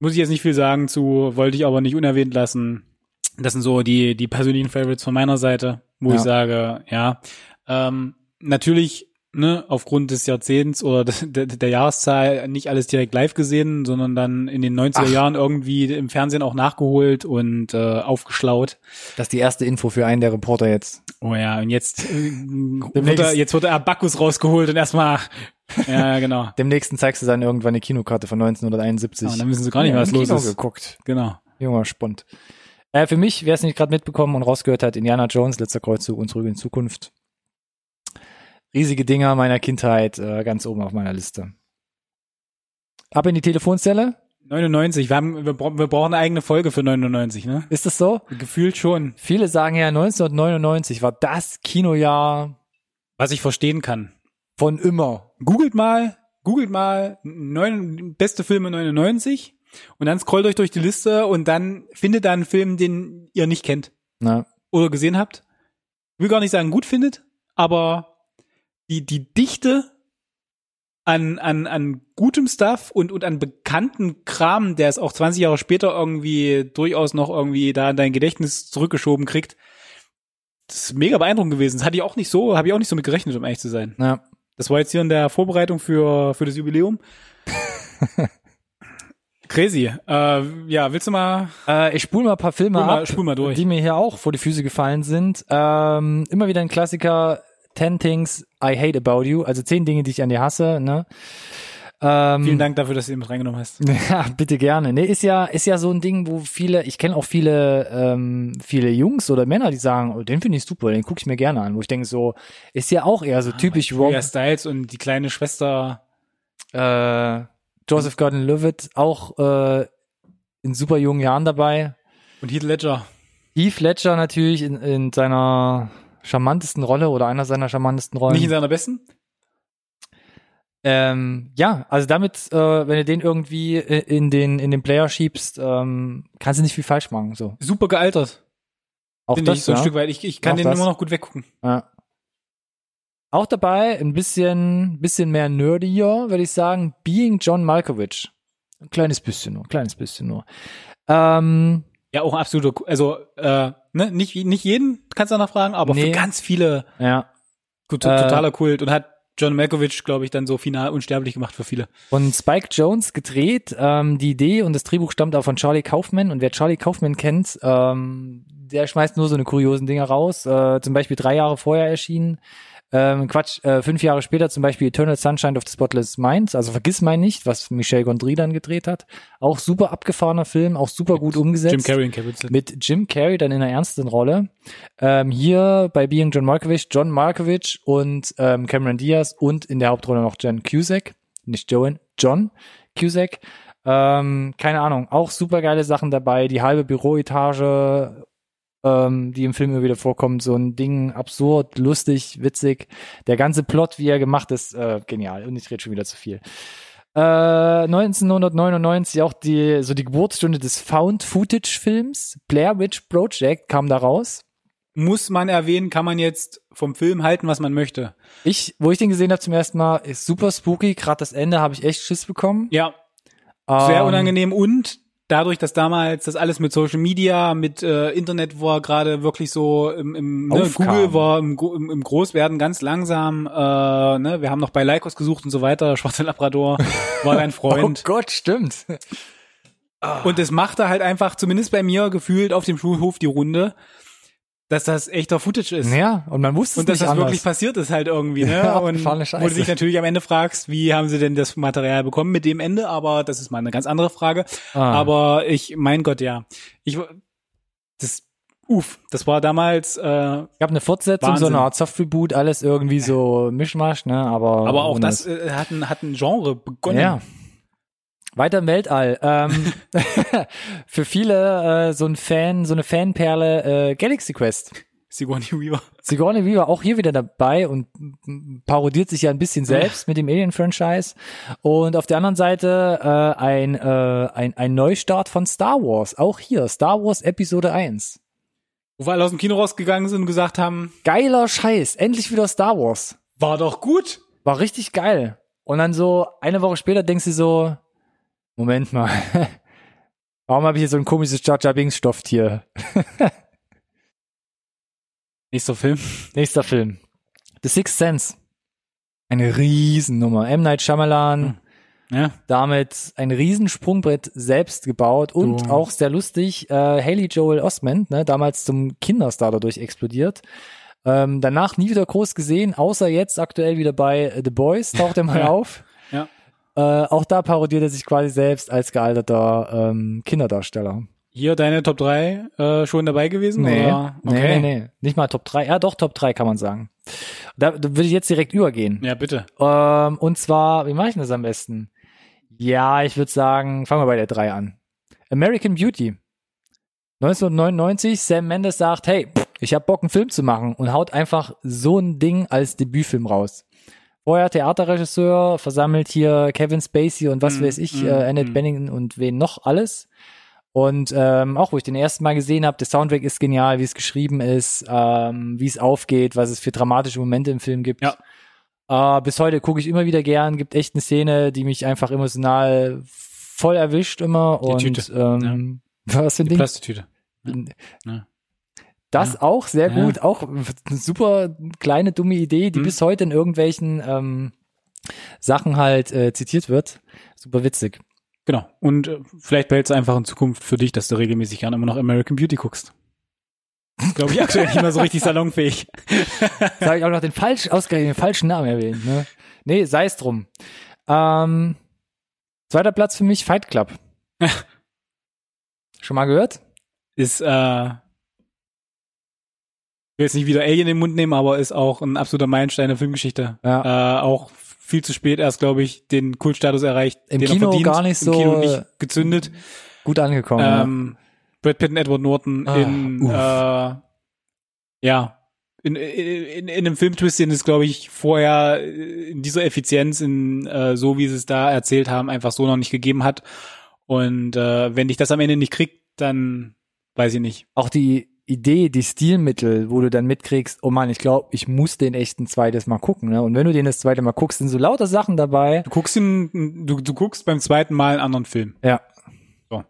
Muss ich jetzt nicht viel sagen zu, wollte ich aber nicht unerwähnt lassen. Das sind so die, die persönlichen Favorites von meiner Seite, wo Ja. ich sage, ja. Ähm, natürlich, ne, aufgrund des Jahrzehnts oder de, de, der Jahreszahl nicht alles direkt live gesehen, sondern dann in den 90er Ach. Jahren irgendwie im Fernsehen auch nachgeholt und äh, aufgeschlaut. Das ist die erste Info für einen der Reporter jetzt. Oh ja, und jetzt, äh, wird er, jetzt wird der Abacus rausgeholt und erstmal, ja, genau. Dem nächsten zeigst du dann irgendwann eine Kinokarte von 1971. Ja, dann wissen sie gar nicht, Ja, was im los Kino ist. geguckt. Genau. Junger Spund. Äh, für mich, wer es nicht gerade mitbekommen und rausgehört hat, Indiana Jones, letzter Kreuzzug und zurück in Zukunft. Riesige Dinger meiner Kindheit, äh, ganz oben auf meiner Liste. Ab in die Telefonzelle. 99, wir, haben, wir, wir brauchen eine eigene Folge für 99, ne? Ist das so? Gefühlt schon. Viele sagen ja, 1999 war das Kinojahr Was ich verstehen kann. Von immer. Googelt mal, googelt mal neun, beste Filme 99 und dann scrollt euch durch die Liste und dann findet da einen Film, den ihr nicht kennt Na, oder gesehen habt. Ich will gar nicht sagen gut findet, aber die, die Dichte an, an, an gutem Stuff und, und an bekannten Kram, der es auch 20 Jahre später irgendwie durchaus noch irgendwie da in dein Gedächtnis zurückgeschoben kriegt. Das ist mega beeindruckend gewesen. Das hatte ich auch nicht so, habe ich auch nicht so mit gerechnet, um ehrlich zu sein. Ja. Das war jetzt hier in der Vorbereitung für, für das Jubiläum. Crazy. Äh, ja, willst du mal, Äh, ich spule mal ein paar Filme spul mal, ab, spul mal durch. die mir hier auch vor die Füße gefallen sind. Ähm, immer wieder ein Klassiker, 10 Things I Hate About You, also 10 Dinge, die ich an dir hasse, ne? Ähm, Vielen Dank dafür, dass du ihn mit reingenommen hast. Ja, bitte gerne. Nee, ist ja, ist ja so ein Ding, wo viele, ich kenne auch viele, ähm, viele Jungs oder Männer, die sagen, oh, den finde ich super, den gucke ich mir gerne an. Wo ich denke so, ist ja auch eher so typisch Rom, Julia Styles und die kleine Schwester. äh, Joseph Gordon-Levitt, auch äh, in super jungen Jahren dabei. Und Heath Ledger. Heath Ledger natürlich in, in seiner charmantesten Rolle oder einer seiner charmantesten Rollen. Nicht in seiner besten? Ähm, ja, also damit, äh, wenn du den irgendwie äh, in den in den Player schiebst, ähm, kannst du nicht viel falsch machen. So Super gealtert. auch Finde das ich so ein ja. Stück weit. Ich, ich kann Auch den das. immer noch gut weggucken. Ja. Auch dabei ein bisschen bisschen mehr nerdier, würde ich sagen. Being John Malkovich, ein kleines bisschen nur, ein kleines bisschen nur. Ähm, Ja, auch ein absoluter, also, äh, ne, nicht, nicht jeden kannst du danach fragen, aber Nee. für ganz viele ja. gut, Äh, totaler Kult und hat John Malkovich, glaube ich, dann so final unsterblich gemacht für viele. Und Spike Jones gedreht. Ähm, die Idee und das Drehbuch stammt auch von Charlie Kaufman. Und wer Charlie Kaufman kennt, ähm, der schmeißt nur so eine kuriosen Dinge raus. Äh, zum Beispiel drei Jahre vorher erschienen. Ähm, Quatsch, äh, fünf Jahre später zum Beispiel Eternal Sunshine of the Spotless Mind. Also vergiss mein nicht, was Michel Gondry dann gedreht hat. Auch super abgefahrener Film, auch super gut umgesetzt. Jim Carrey und Kevin Winslet. Mit Jim Carrey dann in einer ernsten Rolle. Ähm, hier bei Being John Malkovich, John Malkovich und ähm, Cameron Diaz und in der Hauptrolle noch Jen Cusack. Nicht Joan, John Cusack. Ähm, keine Ahnung, auch super geile Sachen dabei. Die halbe Büroetage, ähm, die im Film immer wieder vorkommt. So ein Ding, absurd, lustig, witzig. Der ganze Plot, wie er gemacht ist, äh, genial. Und ich rede schon wieder zu viel. Äh, 1999 auch die so die Geburtsstunde des Found-Footage-Films. Blair Witch Project kam da raus. Muss man erwähnen, kann man jetzt vom Film halten, was man möchte. Ich, wo ich den gesehen habe zum ersten Mal, ist super spooky. Gerade das Ende habe ich echt Schiss bekommen. Ja, sehr Ähm, unangenehm und dadurch, dass damals das alles mit Social Media, mit äh, Internet war gerade wirklich so im, im ne. Google war im, im, im Großwerden ganz langsam. Äh, ne, wir haben noch bei Lycos gesucht und so weiter. Schwarzer Labrador war dein Oh Freund. Gott, stimmt. Und es machte halt einfach, zumindest bei mir, gefühlt auf dem Schulhof die Runde, dass das echter Footage ist. Ja, und man wusste Und es dass nicht das anders. wirklich passiert ist halt irgendwie, ne? Ja, und wo du dich natürlich am Ende fragst, wie haben sie denn das Material bekommen mit dem Ende, aber das ist mal eine ganz andere Frage. Ah. Aber ich, mein Gott, ja. Ich, das, uff, das war damals, äh, aber gab eine Fortsetzung, so Wahnsinn. eine Art Soft-Reboot, alles irgendwie so Mischmasch, ne? Aber, auch ohne das äh, hat, ein, hat ein Genre begonnen. Ja. Weiter im Weltall. Ähm, für viele äh, so ein Fan, so eine Fanperle äh, Galaxy Quest. Sigourney Weaver. Sigourney Weaver auch hier wieder dabei und parodiert sich ja ein bisschen selbst mit dem Alien-Franchise. Und auf der anderen Seite äh, ein, äh, ein, ein Neustart von Star Wars. Auch hier, Star Wars Episode 1. Wo wir alle aus dem Kino rausgegangen sind und gesagt haben, Geiler Scheiß, endlich wieder Star Wars. war doch gut. War richtig geil. Und dann so eine Woche später denkst du so, Moment mal, warum habe ich hier so ein komisches Jar Jar Binks Stofftier? Nächster Film. Nächster Film. The Sixth Sense. Eine Riesennummer. M. Night Shyamalan, Ja. damit ein Riesensprungbrett selbst gebaut und Du. auch sehr lustig. Äh, Haley Joel Osment, ne, damals zum Kinderstar dadurch explodiert. Ähm, danach nie wieder groß gesehen, außer jetzt aktuell wieder bei The Boys, taucht er mal Ja. auf. Äh, auch da parodiert er sich quasi selbst als gealterter ähm, Kinderdarsteller. Hier deine Top 3 äh, schon dabei gewesen? oder? nee, nee, nee. Nicht mal Top 3. Ja, doch, Top 3 kann man sagen. Da, da würde ich jetzt direkt übergehen. Ja, bitte. Ähm, und zwar, wie mache ich denn das am besten? Ja, ich würde sagen, fangen wir bei der 3 an. American Beauty. 1999, Sam Mendes sagt, hey, ich hab Bock, einen Film zu machen und haut einfach so ein Ding als Debütfilm raus. Vorher Theaterregisseur, versammelt hier Kevin Spacey und was Mm, weiß ich, mm, äh, Annette mm. Bening und wen noch alles. Und ähm, auch wo ich den ersten Mal gesehen habe, der Soundtrack ist genial, wie es geschrieben ist, ähm, wie es aufgeht, was es für dramatische Momente im Film gibt. Ja. Äh, bis heute gucke ich immer wieder gern, gibt echt eine Szene, die mich einfach emotional voll erwischt immer. Die und Tüte. Ähm, was für ein Die Ding? Plastiktüte. Ja. Das Ja. auch sehr Ja. gut, auch eine super kleine dumme Idee, die Mhm. bis heute in irgendwelchen ähm, Sachen halt äh, zitiert wird. Super witzig. Genau. Und äh, vielleicht behältst du einfach in Zukunft für dich, dass du regelmäßig gerne immer noch American Beauty guckst. Glaube ich aktuell nicht mehr so richtig salonfähig. Jetzt habe ich auch noch den falsch ausgerechnet, den falschen Namen erwähnt. Ne, nee, sei es drum. Ähm, zweiter Platz für mich, Fight Club. Schon mal gehört? Ist, äh, will jetzt nicht wieder Alien in den Mund nehmen, aber ist auch ein absoluter Meilenstein der Filmgeschichte. Ja. Äh, auch viel zu spät erst, glaube ich, den Kultstatus erreicht, Im den Kino er verdient. gar nicht so, Im Kino nicht gezündet. Gut angekommen. ja. Ähm, Brad Pitt und Edward Norton Ah, in, uff. äh, ja, in, in, in, in einem Filmtwist, den es, glaube ich, vorher in dieser Effizienz, in äh, so wie sie es da erzählt haben, einfach so noch nicht gegeben hat. Und äh, wenn dich das am Ende nicht kriegt, dann weiß ich nicht. Auch die Idee, die Stilmittel, wo du dann mitkriegst, oh Mann, ich glaube, ich muss den echt ein zweites Mal gucken. Ne? Und wenn du den das zweite Mal guckst, sind so lauter Sachen dabei. Du guckst ihn, du, du guckst beim zweiten Mal einen anderen Film. Ja. So.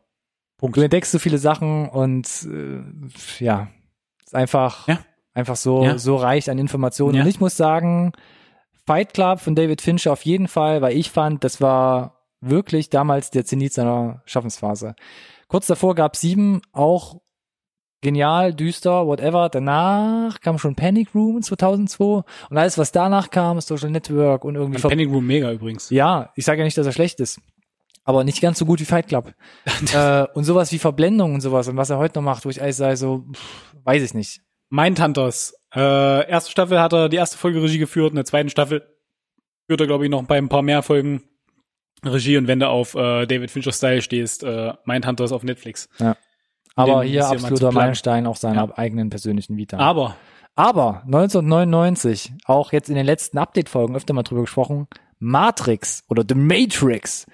Punkt. Du entdeckst so viele Sachen und äh, ja, ist einfach, Ja. einfach so, Ja. so reich an Informationen. Ja. Und ich muss sagen, Fight Club von David Fincher auf jeden Fall, weil ich fand, das war wirklich damals der Zenit seiner Schaffensphase. Kurz davor gab sieben, auch genial, düster, whatever. Danach kam schon Panic Room 2002 und alles, was danach kam, Social Network und irgendwie Und Panic Room mega übrigens. ja, ich sage ja nicht, dass er schlecht ist. Aber nicht ganz so gut wie Fight Club. äh, und sowas wie Verblendung und sowas und was er heute noch macht, wo ich alles sage, so, pff, weiß ich nicht. Mindhunters. Äh, erste Staffel hat er die erste Folge Regie geführt, in der zweiten Staffel führt er, glaube ich, noch bei ein paar mehr Folgen Regie und wenn du auf äh, David Fincher Style stehst, äh, Mindhunters auf Netflix. Aber hier ja absoluter. Meilenstein auch seiner eigenen persönlichen Vita. Aber Aber 1999, auch jetzt in den letzten Update-Folgen öfter mal drüber gesprochen, Matrix oder The Matrix.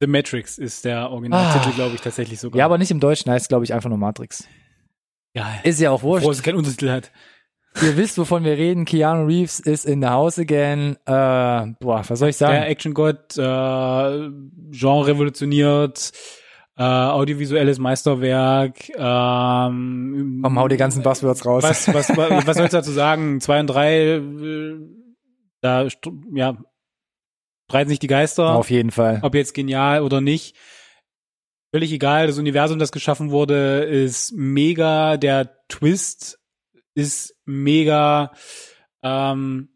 The Matrix ist der Originaltitel, Ah. glaube ich, tatsächlich sogar. Ja, aber nicht im Deutschen heißt glaube ich einfach nur Matrix. ja, Ist ja auch wurscht. dass es keinen Untertitel hat. Ihr wisst, wovon wir reden. Keanu Reeves ist in the house again. Äh, boah, was soll ich sagen? Der Action-Gott, äh, Genre revolutioniert, äh, audiovisuelles Meisterwerk. Ähm, Komm, hau die ganzen Buzzwords raus. Was, was, was, was sollst du dazu sagen? Zwei und drei, äh, da, ja, streiten sich die Geister, Auf jeden Fall. ob jetzt genial oder nicht. Völlig egal, das Universum, das geschaffen wurde, ist mega, der Twist ist mega, ähm,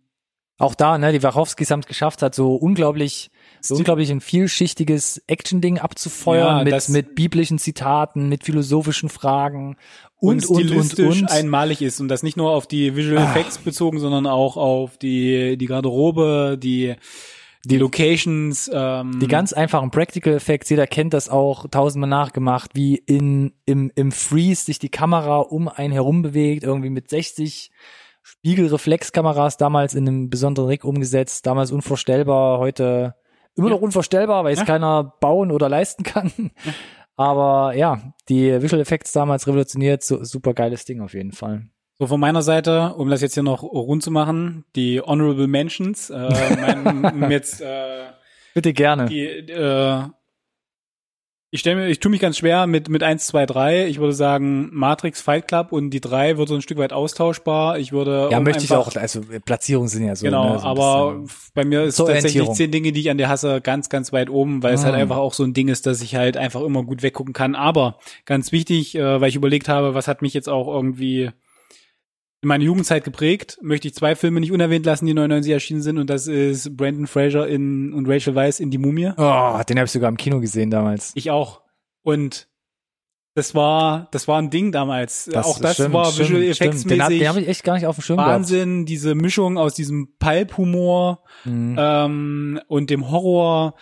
Auch da, ne, die Wachowskis haben es geschafft, hat so unglaublich, so unglaublich ein vielschichtiges Action-Ding abzufeuern Ja, mit, mit biblischen Zitaten, mit philosophischen Fragen und, und, und, stilistisch und. einmalig ist und das nicht nur auf die Visual Ah. Effects bezogen, sondern auch auf die, die Garderobe, die, die Locations, ähm, die ganz einfachen Practical Effects, jeder kennt das auch tausendmal nachgemacht, wie in, im, im Freeze sich die Kamera um einen herum bewegt, irgendwie mit 60 Spiegelreflexkameras damals in einem besonderen Rig umgesetzt, damals unvorstellbar, heute immer noch unvorstellbar, weil es Ja. keiner bauen oder leisten kann. Aber ja, die Visual Effects damals revolutioniert, so, super geiles Ding auf jeden Fall. So von meiner Seite, um das jetzt hier noch rund zu machen, die Honorable Mentions, äh, mein, jetzt äh, Bitte gerne. die, äh, ich stelle mir, ich tue mich ganz schwer mit mit eins, zwei, drei. Ich würde sagen Matrix, Fight Club und die drei wird so ein Stück weit austauschbar. Ich würde Ja, um möchte ich einfach- auch, also Platzierungen sind ja so. Genau, ne, so aber bisschen- bei mir ist tatsächlich zehn Dinge, die ich an dir hasse, ganz, ganz weit oben, weil es halt Mm. einfach auch so ein Ding ist, dass ich halt einfach immer gut weggucken kann. Aber ganz wichtig, äh, weil ich überlegt habe, was hat mich jetzt auch irgendwie meine Jugendzeit geprägt, möchte ich zwei Filme nicht unerwähnt lassen, die 99 erschienen sind, und das ist Brandon Fraser in und Rachel Weisz in Die Mumie. Oh, den habe ich sogar im Kino gesehen damals. Ich auch. Und das war, das war ein Ding damals. auch das stimmt, war stimmt, Visual. Effects Den, hab- den habe ich echt gar nicht auf dem Schirm gehabt. Wahnsinn, diese Mischung aus diesem Pulp-Humor, Mhm. ähm, und dem Horror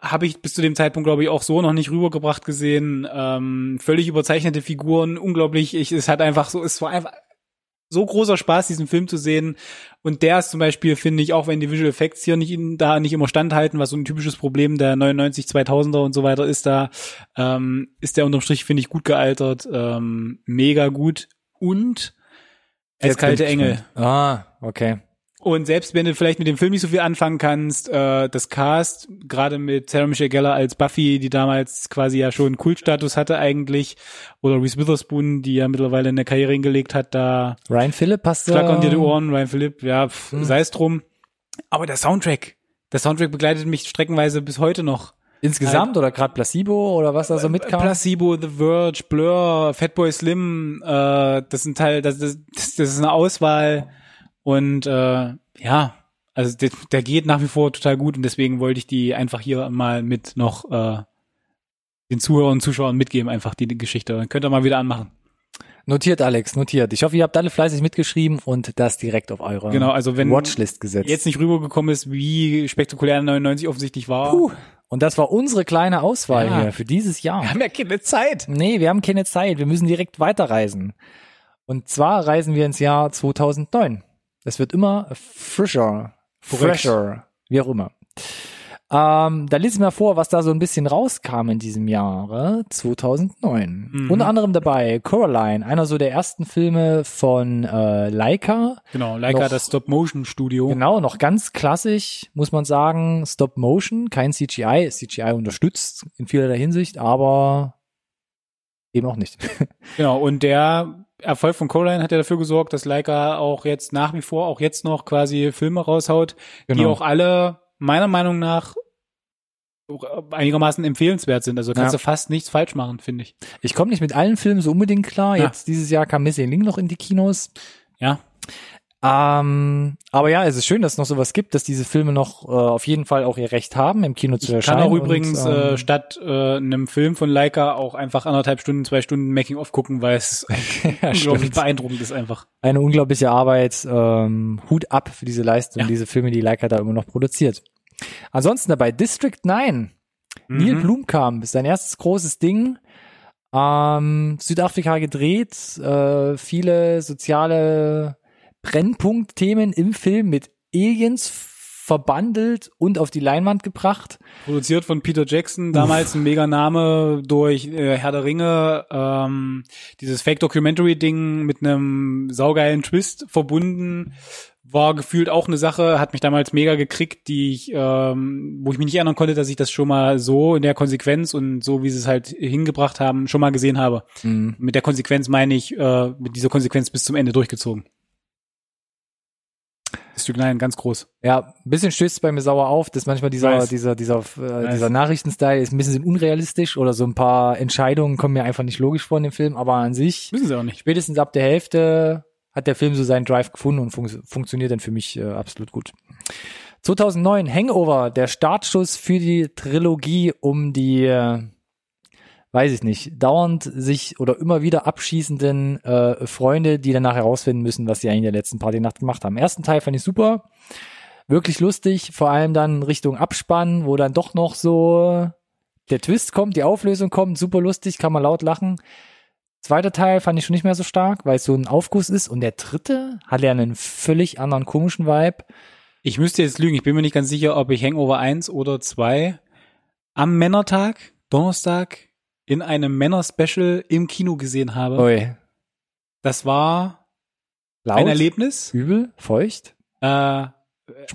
habe ich bis zu dem Zeitpunkt, glaube ich, auch so noch nicht rübergebracht gesehen. Ähm, völlig überzeichnete Figuren, unglaublich. Ich, es hat einfach so, es war einfach so großer Spaß, diesen Film zu sehen. Und der ist zum Beispiel, finde ich, auch wenn die Visual Effects hier nicht da nicht immer standhalten, was so ein typisches Problem der 99, 2000er und so weiter ist, da ähm, ist der unterm Strich, finde ich, gut gealtert, ähm, mega gut. Und Eiskalte ich Engel. Ah, okay. Und selbst wenn du vielleicht mit dem Film nicht so viel anfangen kannst, äh, das Cast, gerade mit Sarah Michelle Gellar als Buffy, die damals quasi ja schon Kultstatus hatte eigentlich, oder Reese Witherspoon, die ja mittlerweile eine Karriere hingelegt hat, da Ryan Phillip passt Schlag an dir die Ohren, Ryan Phillip, ja, pff, sei es drum. Aber der Soundtrack, der Soundtrack begleitet mich streckenweise bis heute noch. Insgesamt oder gerade Placebo oder was da so mitkam? Placebo, The Verge, Blur, Fatboy Slim, äh, das sind Teil, das, das, das ist eine Auswahl und äh, ja, also der, der geht nach wie vor total gut und deswegen wollte ich die einfach hier mal mit noch äh, den Zuhörern und Zuschauern mitgeben, einfach die, die Geschichte. Dann könnt ihr mal wieder anmachen. Notiert, Alex, notiert. Ich hoffe, ihr habt alle fleißig mitgeschrieben und das direkt auf eure Genau, also wenn Watchlist gesetzt. jetzt nicht rübergekommen ist, wie spektakulär 99 offensichtlich war. Puh. Und das war unsere kleine Auswahl Ja. hier für dieses Jahr. Wir haben ja keine Zeit. Nee, wir haben keine Zeit. Wir müssen direkt weiterreisen. Und zwar reisen wir ins Jahr 2009. Es wird immer frischer, fresher, wie auch immer. Ähm, da lese ich mal vor, was da so ein bisschen rauskam in diesem Jahre 2009. Mhm. Unter anderem dabei Coraline, einer so der ersten Filme von äh, Leica. Genau, Leica, Noch- das Stop-Motion-Studio. Genau, noch ganz klassisch, muss man sagen, Stop Motion, kein CGI. CGI unterstützt in vielerlei Hinsicht, aber eben auch nicht. Genau, und der Erfolg von Coraline hat ja dafür gesorgt, dass Leica auch jetzt nach wie vor, auch jetzt noch quasi Filme raushaut, die Genau. auch alle meiner Meinung nach einigermaßen empfehlenswert sind. Also kannst Ja. du fast nichts falsch machen, finde ich. Ich komme nicht mit allen Filmen so unbedingt klar. Ja. Jetzt dieses Jahr kam Missing Link noch in die Kinos. Ja, Ähm, aber ja, es ist schön, dass es noch sowas gibt, dass diese Filme noch äh, auf jeden Fall auch ihr Recht haben, im Kino zu kann erscheinen. auch übrigens und, äh, ähm, statt äh, einem Film von Leica auch einfach anderthalb Stunden, zwei Stunden Making-of gucken, weil es ja, unglaublich stimmt. beeindruckend ist einfach. eine unglaubliche Arbeit. Ähm, Hut ab für diese Leistung, Ja. diese Filme, die Leica da immer noch produziert. Ansonsten dabei District 9. Neil Mhm. Blumkamp ist sein erstes großes Ding. Ähm, Südafrika gedreht, äh, viele soziale Brennpunktthemen im Film mit Aliens verbandelt und auf die Leinwand gebracht. Produziert von Peter Jackson, damals ein mega Name durch äh, Herr der Ringe, ähm, dieses Fake-Documentary-Ding mit einem saugeilen Twist verbunden, war gefühlt auch eine Sache, hat mich damals mega gekriegt, die ich, ähm, wo ich mich nicht erinnern konnte, dass ich das schon mal so in der Konsequenz und so, wie sie es halt hingebracht haben, schon mal gesehen habe. Mit der Konsequenz meine ich, äh, mit dieser Konsequenz bis zum Ende durchgezogen. District 9, ganz groß. Ja, ein bisschen stößt es bei mir sauer auf, dass manchmal dieser, Weiß. dieser, dieser, äh, dieser Nachrichtenstyle ist ein bisschen unrealistisch oder so ein paar Entscheidungen kommen mir einfach nicht logisch vor in dem Film, aber an sich, Wissen sie auch nicht. spätestens ab der Hälfte hat der Film so seinen Drive gefunden und fun funktioniert dann für mich äh, absolut gut. 2009, Hangover, der Startschuss für die Trilogie um die, äh, weiß ich nicht, dauernd sich oder immer wieder abschießenden äh, Freunde, die danach herausfinden müssen, was sie eigentlich in der letzten Partynacht gemacht haben. Ersten Teil fand ich super, wirklich lustig, vor allem dann Richtung Abspann, wo dann doch noch so der Twist kommt, die Auflösung kommt, super lustig, kann man laut lachen. Zweiter Teil fand ich schon nicht mehr so stark, weil es so ein Aufguss ist. Und der dritte hat ja einen völlig anderen komischen Vibe. Ich müsste jetzt lügen, ich bin mir nicht ganz sicher, ob ich Hangover 1 oder 2 am Männertag, Donnerstag, in einem Männer-Special im Kino gesehen habe. Ui. Das war Laut, ein Erlebnis. übel, feucht. Äh,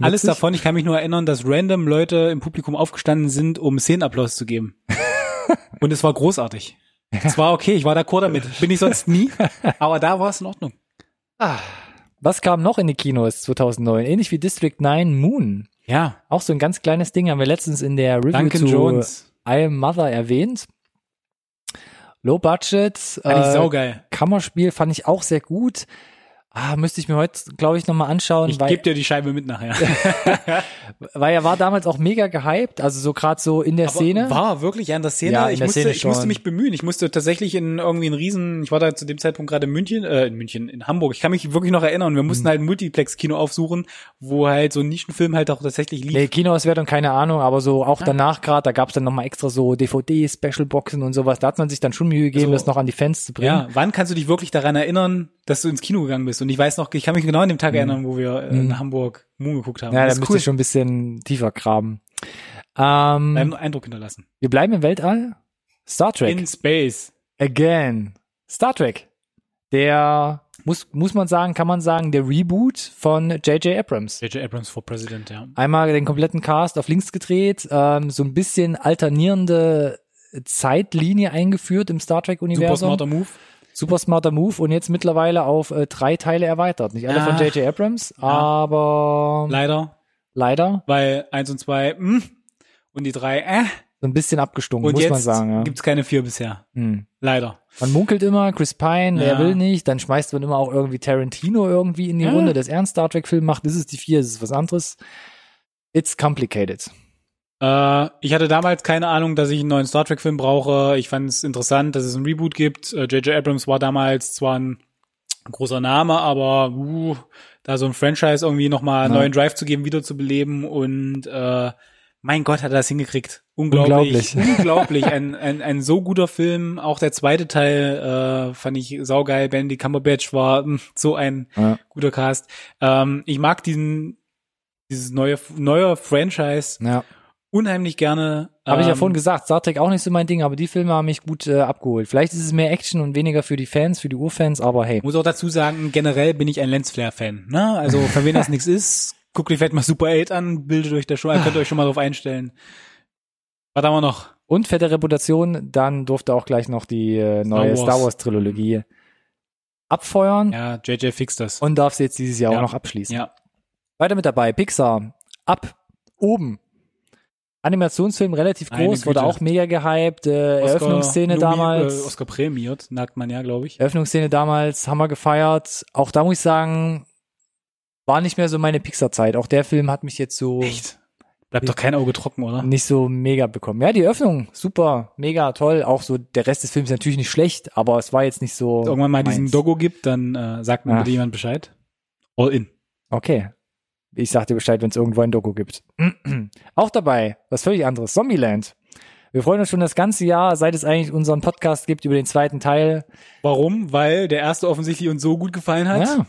alles davon, ich kann mich nur erinnern, dass random Leute im Publikum aufgestanden sind, um Szenenapplaus zu geben. Und es war großartig. Es war okay, ich war d'accord damit. Bin ich sonst nie, aber da war es in Ordnung. Was kam noch in die Kinos 2009? Ähnlich wie District 9 Moon. Ja, Auch so ein ganz kleines Ding haben wir letztens in der Review Duncan zu Jones. I Am Mother erwähnt. Low Budget, Fand ich äh, saugeil. Kammerspiel fand ich auch sehr gut. Ah, müsste ich mir heute, glaube ich, nochmal anschauen, Ich gebe dir die Scheibe mit nachher. weil er war damals auch mega gehypt, also so gerade so in der Aber Szene. War wirklich ja in der Szene. Ja, in ich der musste, Szene ich musste mich bemühen. Ich musste tatsächlich in irgendwie einen riesen, ich war da zu dem Zeitpunkt gerade in München, äh, in München, in Hamburg. Ich kann mich wirklich noch erinnern. Wir Mhm. mussten halt ein Multiplex-Kino aufsuchen, wo halt so ein Nischenfilm halt auch tatsächlich lief. Nee, Kinoauswertung, keine Ahnung, aber so auch danach gerade, da gab's dann nochmal extra so DVD-Special-Boxen und sowas. Da hat man sich dann schon Mühe gegeben, Also, das noch an die Fans zu bringen. Ja, wann kannst du dich wirklich daran erinnern, dass du ins Kino gegangen bist? Und ich weiß noch, ich kann mich genau an den Tag erinnern, wo wir äh, in Hamburg Moon geguckt haben. Mhm. Ja, das da müsste cool. ich schon ein bisschen tiefer graben. Ähm, einen Eindruck hinterlassen. wir bleiben im Weltall. Star Trek. In Space. Again. Star Trek. der, muss, muss man sagen, kann man sagen, der Reboot von J.J. Abrams. J.J. Abrams for President, ja. Einmal den kompletten Cast auf links gedreht, ähm, so ein bisschen alternierende Zeitlinie eingeführt im Star Super Trek-Universum. smarter Move. Super smarter Move und jetzt mittlerweile auf äh, drei Teile erweitert. Nicht alle von Ah. J.J. Abrams, aber Leider, leider weil eins und zwei, mh, und die drei, äh, so ein bisschen abgestunken, und muss man sagen. Ja. gibt's keine vier bisher. Hm. Leider. Man munkelt immer, Chris Pine, Ja. er will nicht, dann schmeißt man immer auch irgendwie Tarantino irgendwie in die Ja. Runde, dass er einen Star Trek-Film macht. Das ist die vier, das ist was anderes. It's complicated. Äh, ich hatte damals keine Ahnung, dass ich einen neuen Star Trek-Film brauche. Ich fand es interessant, dass es einen Reboot gibt. Äh, J.J. Abrams war damals zwar ein großer Name, aber uh, da so ein Franchise irgendwie nochmal einen Ja. neuen Drive zu geben, wiederzubeleben und äh, mein Gott, hat er das hingekriegt. Unglaublich. Unglaublich. Unglaublich. Ein, ein, ein so guter Film. Auch der zweite Teil äh, fand ich saugeil. Benedict Cumberbatch war mh, so ein Ja. guter Cast. Ähm, ich mag diesen dieses neue neue Franchise Ja. Unheimlich gerne. Habe ich ja Ähm, vorhin gesagt, Star Trek auch nicht so mein Ding, aber die Filme haben mich gut äh, abgeholt. Vielleicht ist es mehr Action und weniger für die Fans, für die Urfans, aber hey. Muss auch dazu sagen, generell bin ich ein Lensflare-Fan. Ne? Also für wen das nichts ist, guckt euch vielleicht mal Super 8 an, bildet euch da schon, könnt ihr euch schon mal drauf einstellen. Was haben wir noch? Und fette Reputation, dann durfte auch gleich noch die äh, neue Wars. Star Wars Trilogie abfeuern Ja, JJ fixt das. und darf sie jetzt dieses Jahr Ja. auch noch abschließen. ja. Weiter mit dabei, Pixar, ab, oben. Animationsfilm relativ groß, wurde auch mega gehypt, äh, Oscar Eröffnungsszene nomi- damals. Äh, Oscar prämiert, merkt man ja, glaube ich. Eröffnungsszene damals, haben wir gefeiert. Auch da muss ich sagen, war nicht mehr so meine Pixar-Zeit. Auch der Film hat mich jetzt so Echt? Bleibt doch kein Auge trocken, oder? nicht so mega bekommen. Ja, die Eröffnung, super, mega toll. Auch so, der Rest des Films ist natürlich nicht schlecht, aber es war jetzt nicht so. Wenn es irgendwann mal diesen meins. Doggo gibt, dann äh, sagt mir bitte jemand Bescheid. All in. Okay. Ich sag dir Bescheid, wenn es irgendwo ein Doku gibt. Auch dabei, was völlig anderes, Zombieland. Wir freuen uns schon das ganze Jahr, seit es eigentlich unseren Podcast gibt über den zweiten Teil. Warum? Weil der erste offensichtlich uns so gut gefallen hat, Ja,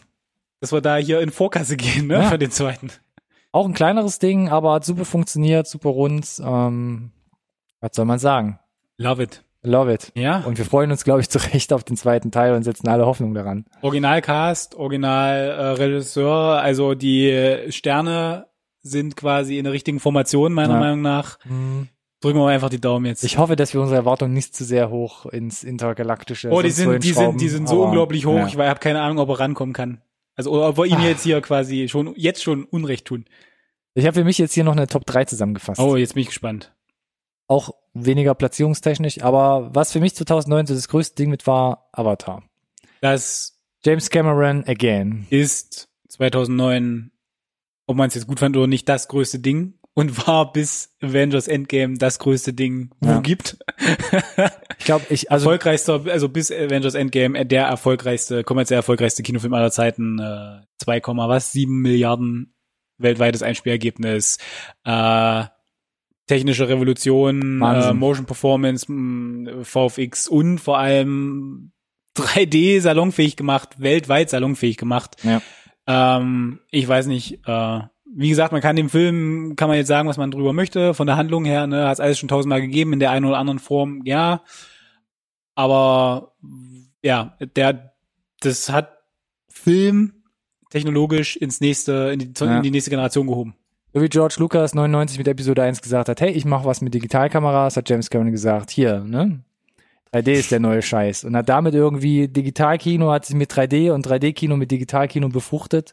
dass wir da hier in Vorkasse gehen, ne? Ja. Für den zweiten. auch ein kleineres Ding, aber hat super funktioniert, super rund. Ähm, was soll man sagen? Love it. Love it. Ja. Und wir freuen uns, glaube ich, zu Recht auf den zweiten Teil und setzen alle Hoffnung daran. Originalcast, Originalregisseur, also die äh, Sterne sind quasi in der richtigen Formation, meiner Ja. Meinung nach. Drücken wir einfach die Daumen jetzt. Ich hoffe, dass wir unsere Erwartungen nicht zu sehr hoch ins intergalaktische oh, die sind, die hinschrauben, sind, die sind so aber, unglaublich hoch. ja. Ich habe keine Ahnung, ob er rankommen kann. Also, oder ob wir ihm jetzt hier quasi schon, jetzt schon Unrecht tun. Ich habe für mich jetzt hier noch eine Top 3 zusammengefasst. Oh, jetzt bin ich gespannt. Auch weniger platzierungstechnisch, aber was für mich 2019 das größte Ding mit war, Avatar. Das James Cameron again. ist 2009, ob man es jetzt gut fand oder nicht, das größte Ding und war bis Avengers Endgame das größte Ding, wo Ja. gibt. Ich glaube, ich, also erfolgreichster, also bis Avengers Endgame, äh, der erfolgreichste, kommerziell erfolgreichste Kinofilm aller Zeiten, äh, 2, was, 7 Milliarden weltweites Einspielergebnis, äh, technische Revolution, äh. Motion Performance, mh, VFX und vor allem 3D salonfähig gemacht, weltweit salonfähig gemacht. Ja. Ähm, ich weiß nicht, äh, wie gesagt, man kann dem Film, kann man jetzt sagen, was man drüber möchte, von der Handlung her, ne, hat es alles schon tausendmal gegeben, in der einen oder anderen Form, ja. Aber ja, der, das hat Film technologisch ins nächste, in die, in die nächste Generation gehoben. So wie George Lucas 99 mit Episode 1 gesagt hat, hey, ich mache was mit Digitalkameras, hat James Cameron gesagt, hier, ne? 3D ist der neue Scheiß. Und hat damit irgendwie Digitalkino, hat sich mit 3D und 3D-Kino mit Digitalkino befruchtet.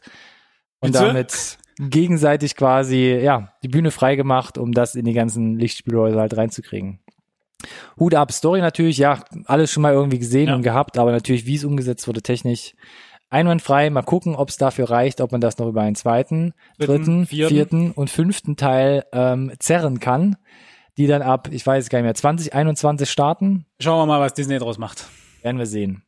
Und Bitte? damit gegenseitig quasi, ja, die Bühne frei gemacht, um das in die ganzen Lichtspielhäuser halt reinzukriegen. Hut ab, Story natürlich, ja, alles schon mal irgendwie gesehen Ja. und gehabt, aber natürlich, wie es umgesetzt wurde, technisch einwandfrei. Mal gucken, ob es dafür reicht, ob man das noch über einen zweiten, Dritten, dritten, vierten. vierten, und fünften Teil ähm, zerren kann, die dann ab, ich weiß es gar nicht mehr, 2021 starten. Schauen wir mal, was Disney draus macht. Werden wir sehen.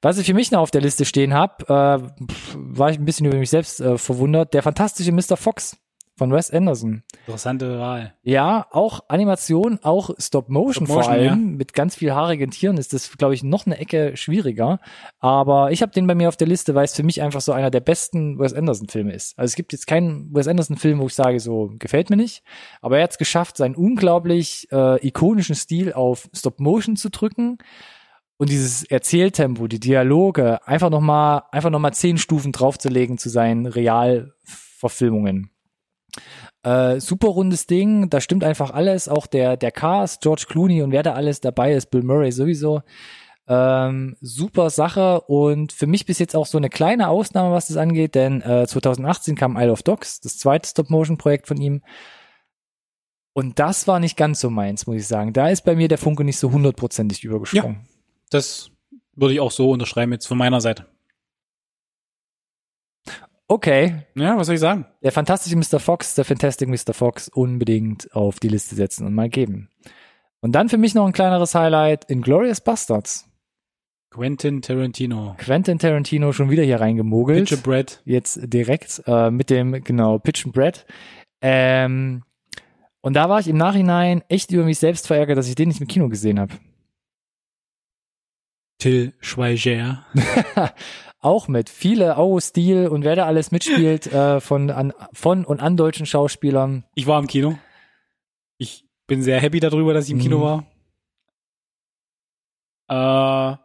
Was ich für mich noch auf der Liste stehen habe, äh, war ich ein bisschen über mich selbst äh, verwundert. Der fantastische Mr. Fox von Wes Anderson. Interessante Wahl. Ja, auch Animation, auch Stop Motion, vor Stop-Motion, allem. Mit ganz viel haarigen Tieren ist das, glaube ich, noch eine Ecke schwieriger. Aber ich habe den bei mir auf der Liste, weil es für mich einfach so einer der besten Wes Anderson-Filme ist. Also es gibt jetzt keinen Wes Anderson-Film, wo ich sage, so gefällt mir nicht. Aber er hat es geschafft, seinen unglaublich äh, ikonischen Stil auf Stop Motion zu drücken und dieses Erzähltempo, die Dialoge, einfach nochmal, einfach noch mal zehn Stufen draufzulegen zu seinen Realverfilmungen. Äh, super rundes Ding, da stimmt einfach alles, auch der, der Cast, George Clooney und wer da alles dabei ist, Bill Murray sowieso. Ähm, super Sache und für mich bis jetzt auch so eine kleine Ausnahme, was das angeht, denn äh, 2018 kam Isle of Dogs, das zweite Stop-Motion-Projekt von ihm. Und das war nicht ganz so meins, muss ich sagen. Da ist bei mir der Funke nicht so hundertprozentig übergesprungen. Das würde ich auch so unterschreiben jetzt von meiner Seite. Okay, Ja, was soll ich sagen? der fantastische Mr. Fox, der Fantastic Mr. Fox unbedingt auf die Liste setzen und mal geben. Und dann für mich noch ein kleineres Highlight, Inglourious Bastards. Quentin Tarantino. Quentin Tarantino schon wieder hier reingemogelt. Pitcher Brad. Jetzt direkt äh, mit dem, genau, Pitch and Bread. Ähm, und da war ich im Nachhinein echt über mich selbst verärgert, dass ich den nicht im Kino gesehen habe. Till Schweiger. Auch mit viele Au Stil und wer da alles mitspielt äh, von, an, von und an deutschen Schauspielern. Ich war im Kino. Ich bin sehr happy darüber, dass ich im Kino Mhm. war. Äh,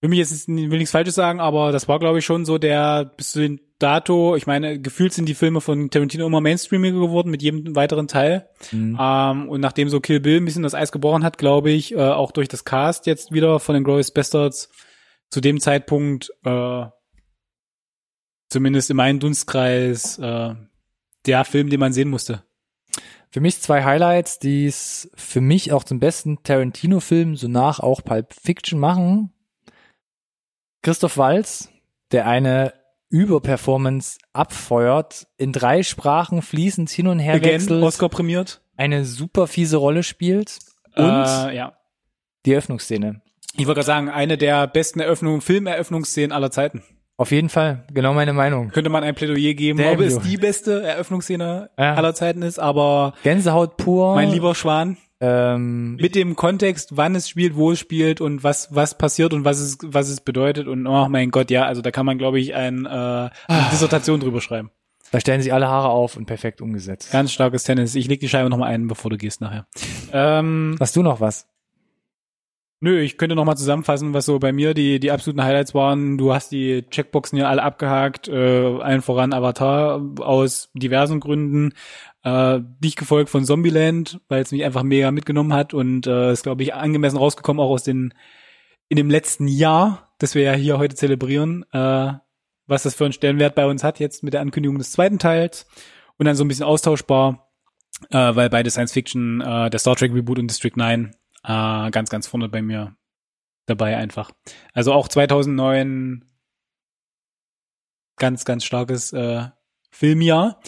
will mich jetzt will nichts Falsches sagen, aber das war, glaube ich, schon so der bis zu den Dato. Ich meine, gefühlt sind die Filme von Tarantino immer mainstreamiger geworden mit jedem weiteren Teil. Mhm. Ähm, und nachdem so Kill Bill ein bisschen das Eis gebrochen hat, glaube ich, äh, auch durch das Cast jetzt wieder von den Glorious Bastards zu dem Zeitpunkt, äh, zumindest in meinem Dunstkreis, äh, der Film, den man sehen musste. Für mich zwei Highlights, die es für mich auch zum besten Tarantino-Film, so nach auch Pulp Fiction machen. Christoph Walz, der eine Überperformance abfeuert, in drei Sprachen fließend hin und her Again, wechselt, Oscar prämiert. eine super fiese Rolle spielt und äh, ja. die Eröffnungsszene. Ich wollte gerade sagen, eine der besten Eröffnungen, Filmeröffnungsszenen aller Zeiten. Auf jeden Fall, genau meine Meinung. Könnte man ein Plädoyer geben, Damn ob es you. die beste Eröffnungsszene Ja. aller Zeiten ist, aber Gänsehaut pur. mein lieber Schwan, ähm, mit dem Kontext, wann es spielt, wo es spielt und was was passiert und was es was es bedeutet und oh mein Gott, ja, also da kann man glaube ich ein, äh, Ah. eine Dissertation drüber schreiben. da stellen sich alle Haare auf und perfekt umgesetzt. Ganz starkes Tennis. Ich leg die Scheibe noch mal ein, bevor du gehst nachher. Ähm, Hast du noch was? Nö, ich könnte noch mal zusammenfassen, was so bei mir die die absoluten Highlights waren. Du hast die Checkboxen ja alle abgehakt, äh, allen voran Avatar aus diversen Gründen. Äh, dich gefolgt von Zombieland, weil es mich einfach mega mitgenommen hat und äh, ist glaube ich angemessen rausgekommen auch aus den in dem letzten Jahr, das wir ja hier heute zelebrieren, äh, was das für einen Stellenwert bei uns hat jetzt mit der Ankündigung des zweiten Teils und dann so ein bisschen austauschbar, äh, weil beide Science Fiction, äh, der Star Trek Reboot und District 9 äh, ganz, ganz vorne bei mir dabei einfach. Also auch 2009 ganz, ganz starkes äh, Filmjahr.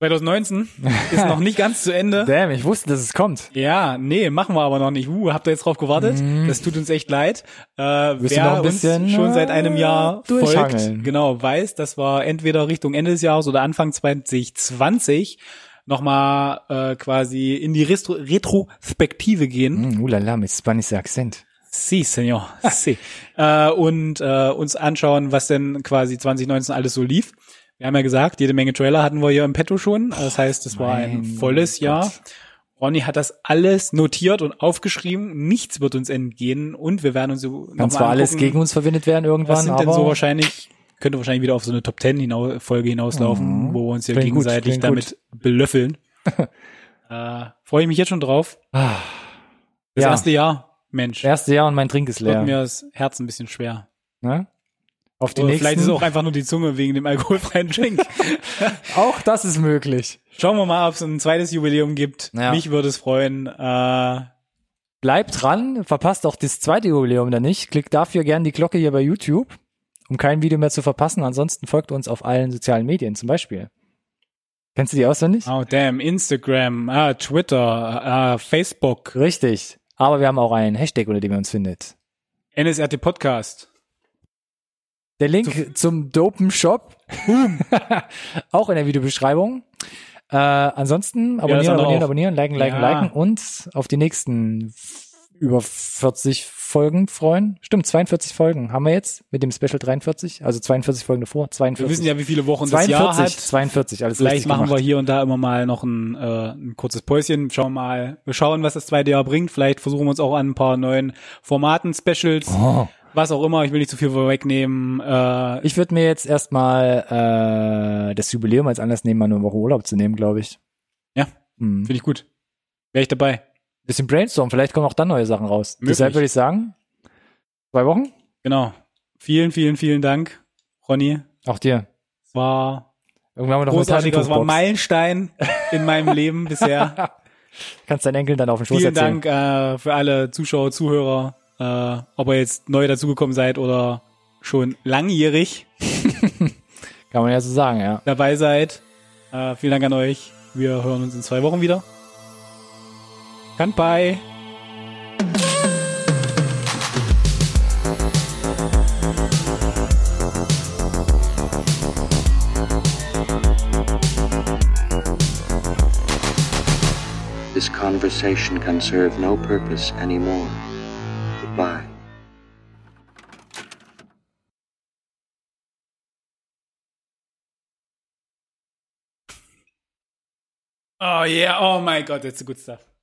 2019 ist noch nicht ganz zu Ende. Damn, ich wusste, dass es kommt. Ja, nee, machen wir aber noch nicht. Uh, habt ihr jetzt drauf gewartet? Mhm. Das tut uns echt leid. Äh, wer noch ein bisschen, uns schon seit einem Jahr äh, durchhangeln. folgt, genau, weiß, das war entweder Richtung Ende des Jahres oder Anfang 2020 nochmal äh, quasi in die Retro Retrospektive gehen. Mm, ulala, mit Spanish Akzent. Sí, señor. Sí. äh, und äh, uns anschauen, was denn quasi 2019 alles so lief. Wir haben ja gesagt, jede Menge Trailer hatten wir hier im Petto schon. Das heißt, es war ein volles Jahr. Gott. Ronny hat das alles notiert und aufgeschrieben. Nichts wird uns entgehen und wir werden uns so Kann zwar alles gegen uns verwendet werden irgendwann, was sind aber denn so wahrscheinlich, könnte wahrscheinlich wieder auf so eine Top 10 hinau Folge hinauslaufen, Mhm. wo wir uns hier Klingt gegenseitig damit belöffeln. äh, Freue ich mich jetzt schon drauf. Ah, Das Ja. erste Jahr, Mensch, erste Jahr und mein Trink ist wird leer. mir das Herz ein bisschen schwer. Ne? Auf die Oder nächsten. vielleicht ist es auch einfach nur die Zunge wegen dem alkoholfreien Drink. auch das ist möglich. Schauen wir mal, ob es ein zweites Jubiläum gibt. Ja. Mich würde es freuen. Äh, Bleibt dran, verpasst auch das zweite Jubiläum dann nicht. Klickt dafür gern die Glocke hier bei YouTube, um kein Video mehr zu verpassen. Ansonsten folgt uns auf allen sozialen Medien zum Beispiel. Kennst du die auswendig? oh damn, Instagram, ah, Twitter, äh, Facebook, Richtig. Aber wir haben auch einen Hashtag, unter dem ihr uns findet. NSRT Podcast. Der Link zum Dopen Shop. auch in der Videobeschreibung. Äh, ansonsten abonnieren, andere abonnieren, auch. abonnieren, liken, liken, Ja. liken und auf die nächsten über 40 Folgen freuen. Stimmt, 42 Folgen haben wir jetzt mit dem Special 43, also 42 Folgen davor, 42. Wir wissen ja, wie viele Wochen 42, das Jahr hat. 42, alles Vielleicht machen gemacht. wir hier und da immer mal noch ein, äh, ein kurzes Päuschen. Schauen mal, wir schauen, was das zweite Jahr bringt. Vielleicht versuchen wir uns auch an ein paar neuen Formaten, Specials, Oh. was auch immer. Ich will nicht zu viel vorwegnehmen. Äh, Ich würde mir jetzt erstmal äh, das Jubiläum als Anlass nehmen, mal eine Woche Urlaub zu nehmen, glaube ich. Ja. Hm. Finde ich gut. Wäre ich dabei. Bisschen Brainstorm, vielleicht kommen auch dann neue Sachen raus. Möglich. Deshalb würde ich sagen, zwei Wochen? Genau. Vielen, vielen, vielen Dank, Ronny. Auch dir. Es war Irgendwann haben wir noch großartig. Es war ein. Meilenstein in meinem Leben bisher. Kannst deinen Enkeln dann auf den Schoß Vielen erzählen. Dank äh, für alle Zuschauer, Zuhörer, äh, ob ihr jetzt neu dazugekommen seid oder schon langjährig Kann man ja so sagen, ja. dabei seid. Äh, vielen Dank an euch. Wir hören uns in zwei Wochen wieder. Kanpai. This conversation can serve no purpose anymore. Goodbye. Oh yeah, oh my God, that's good stuff.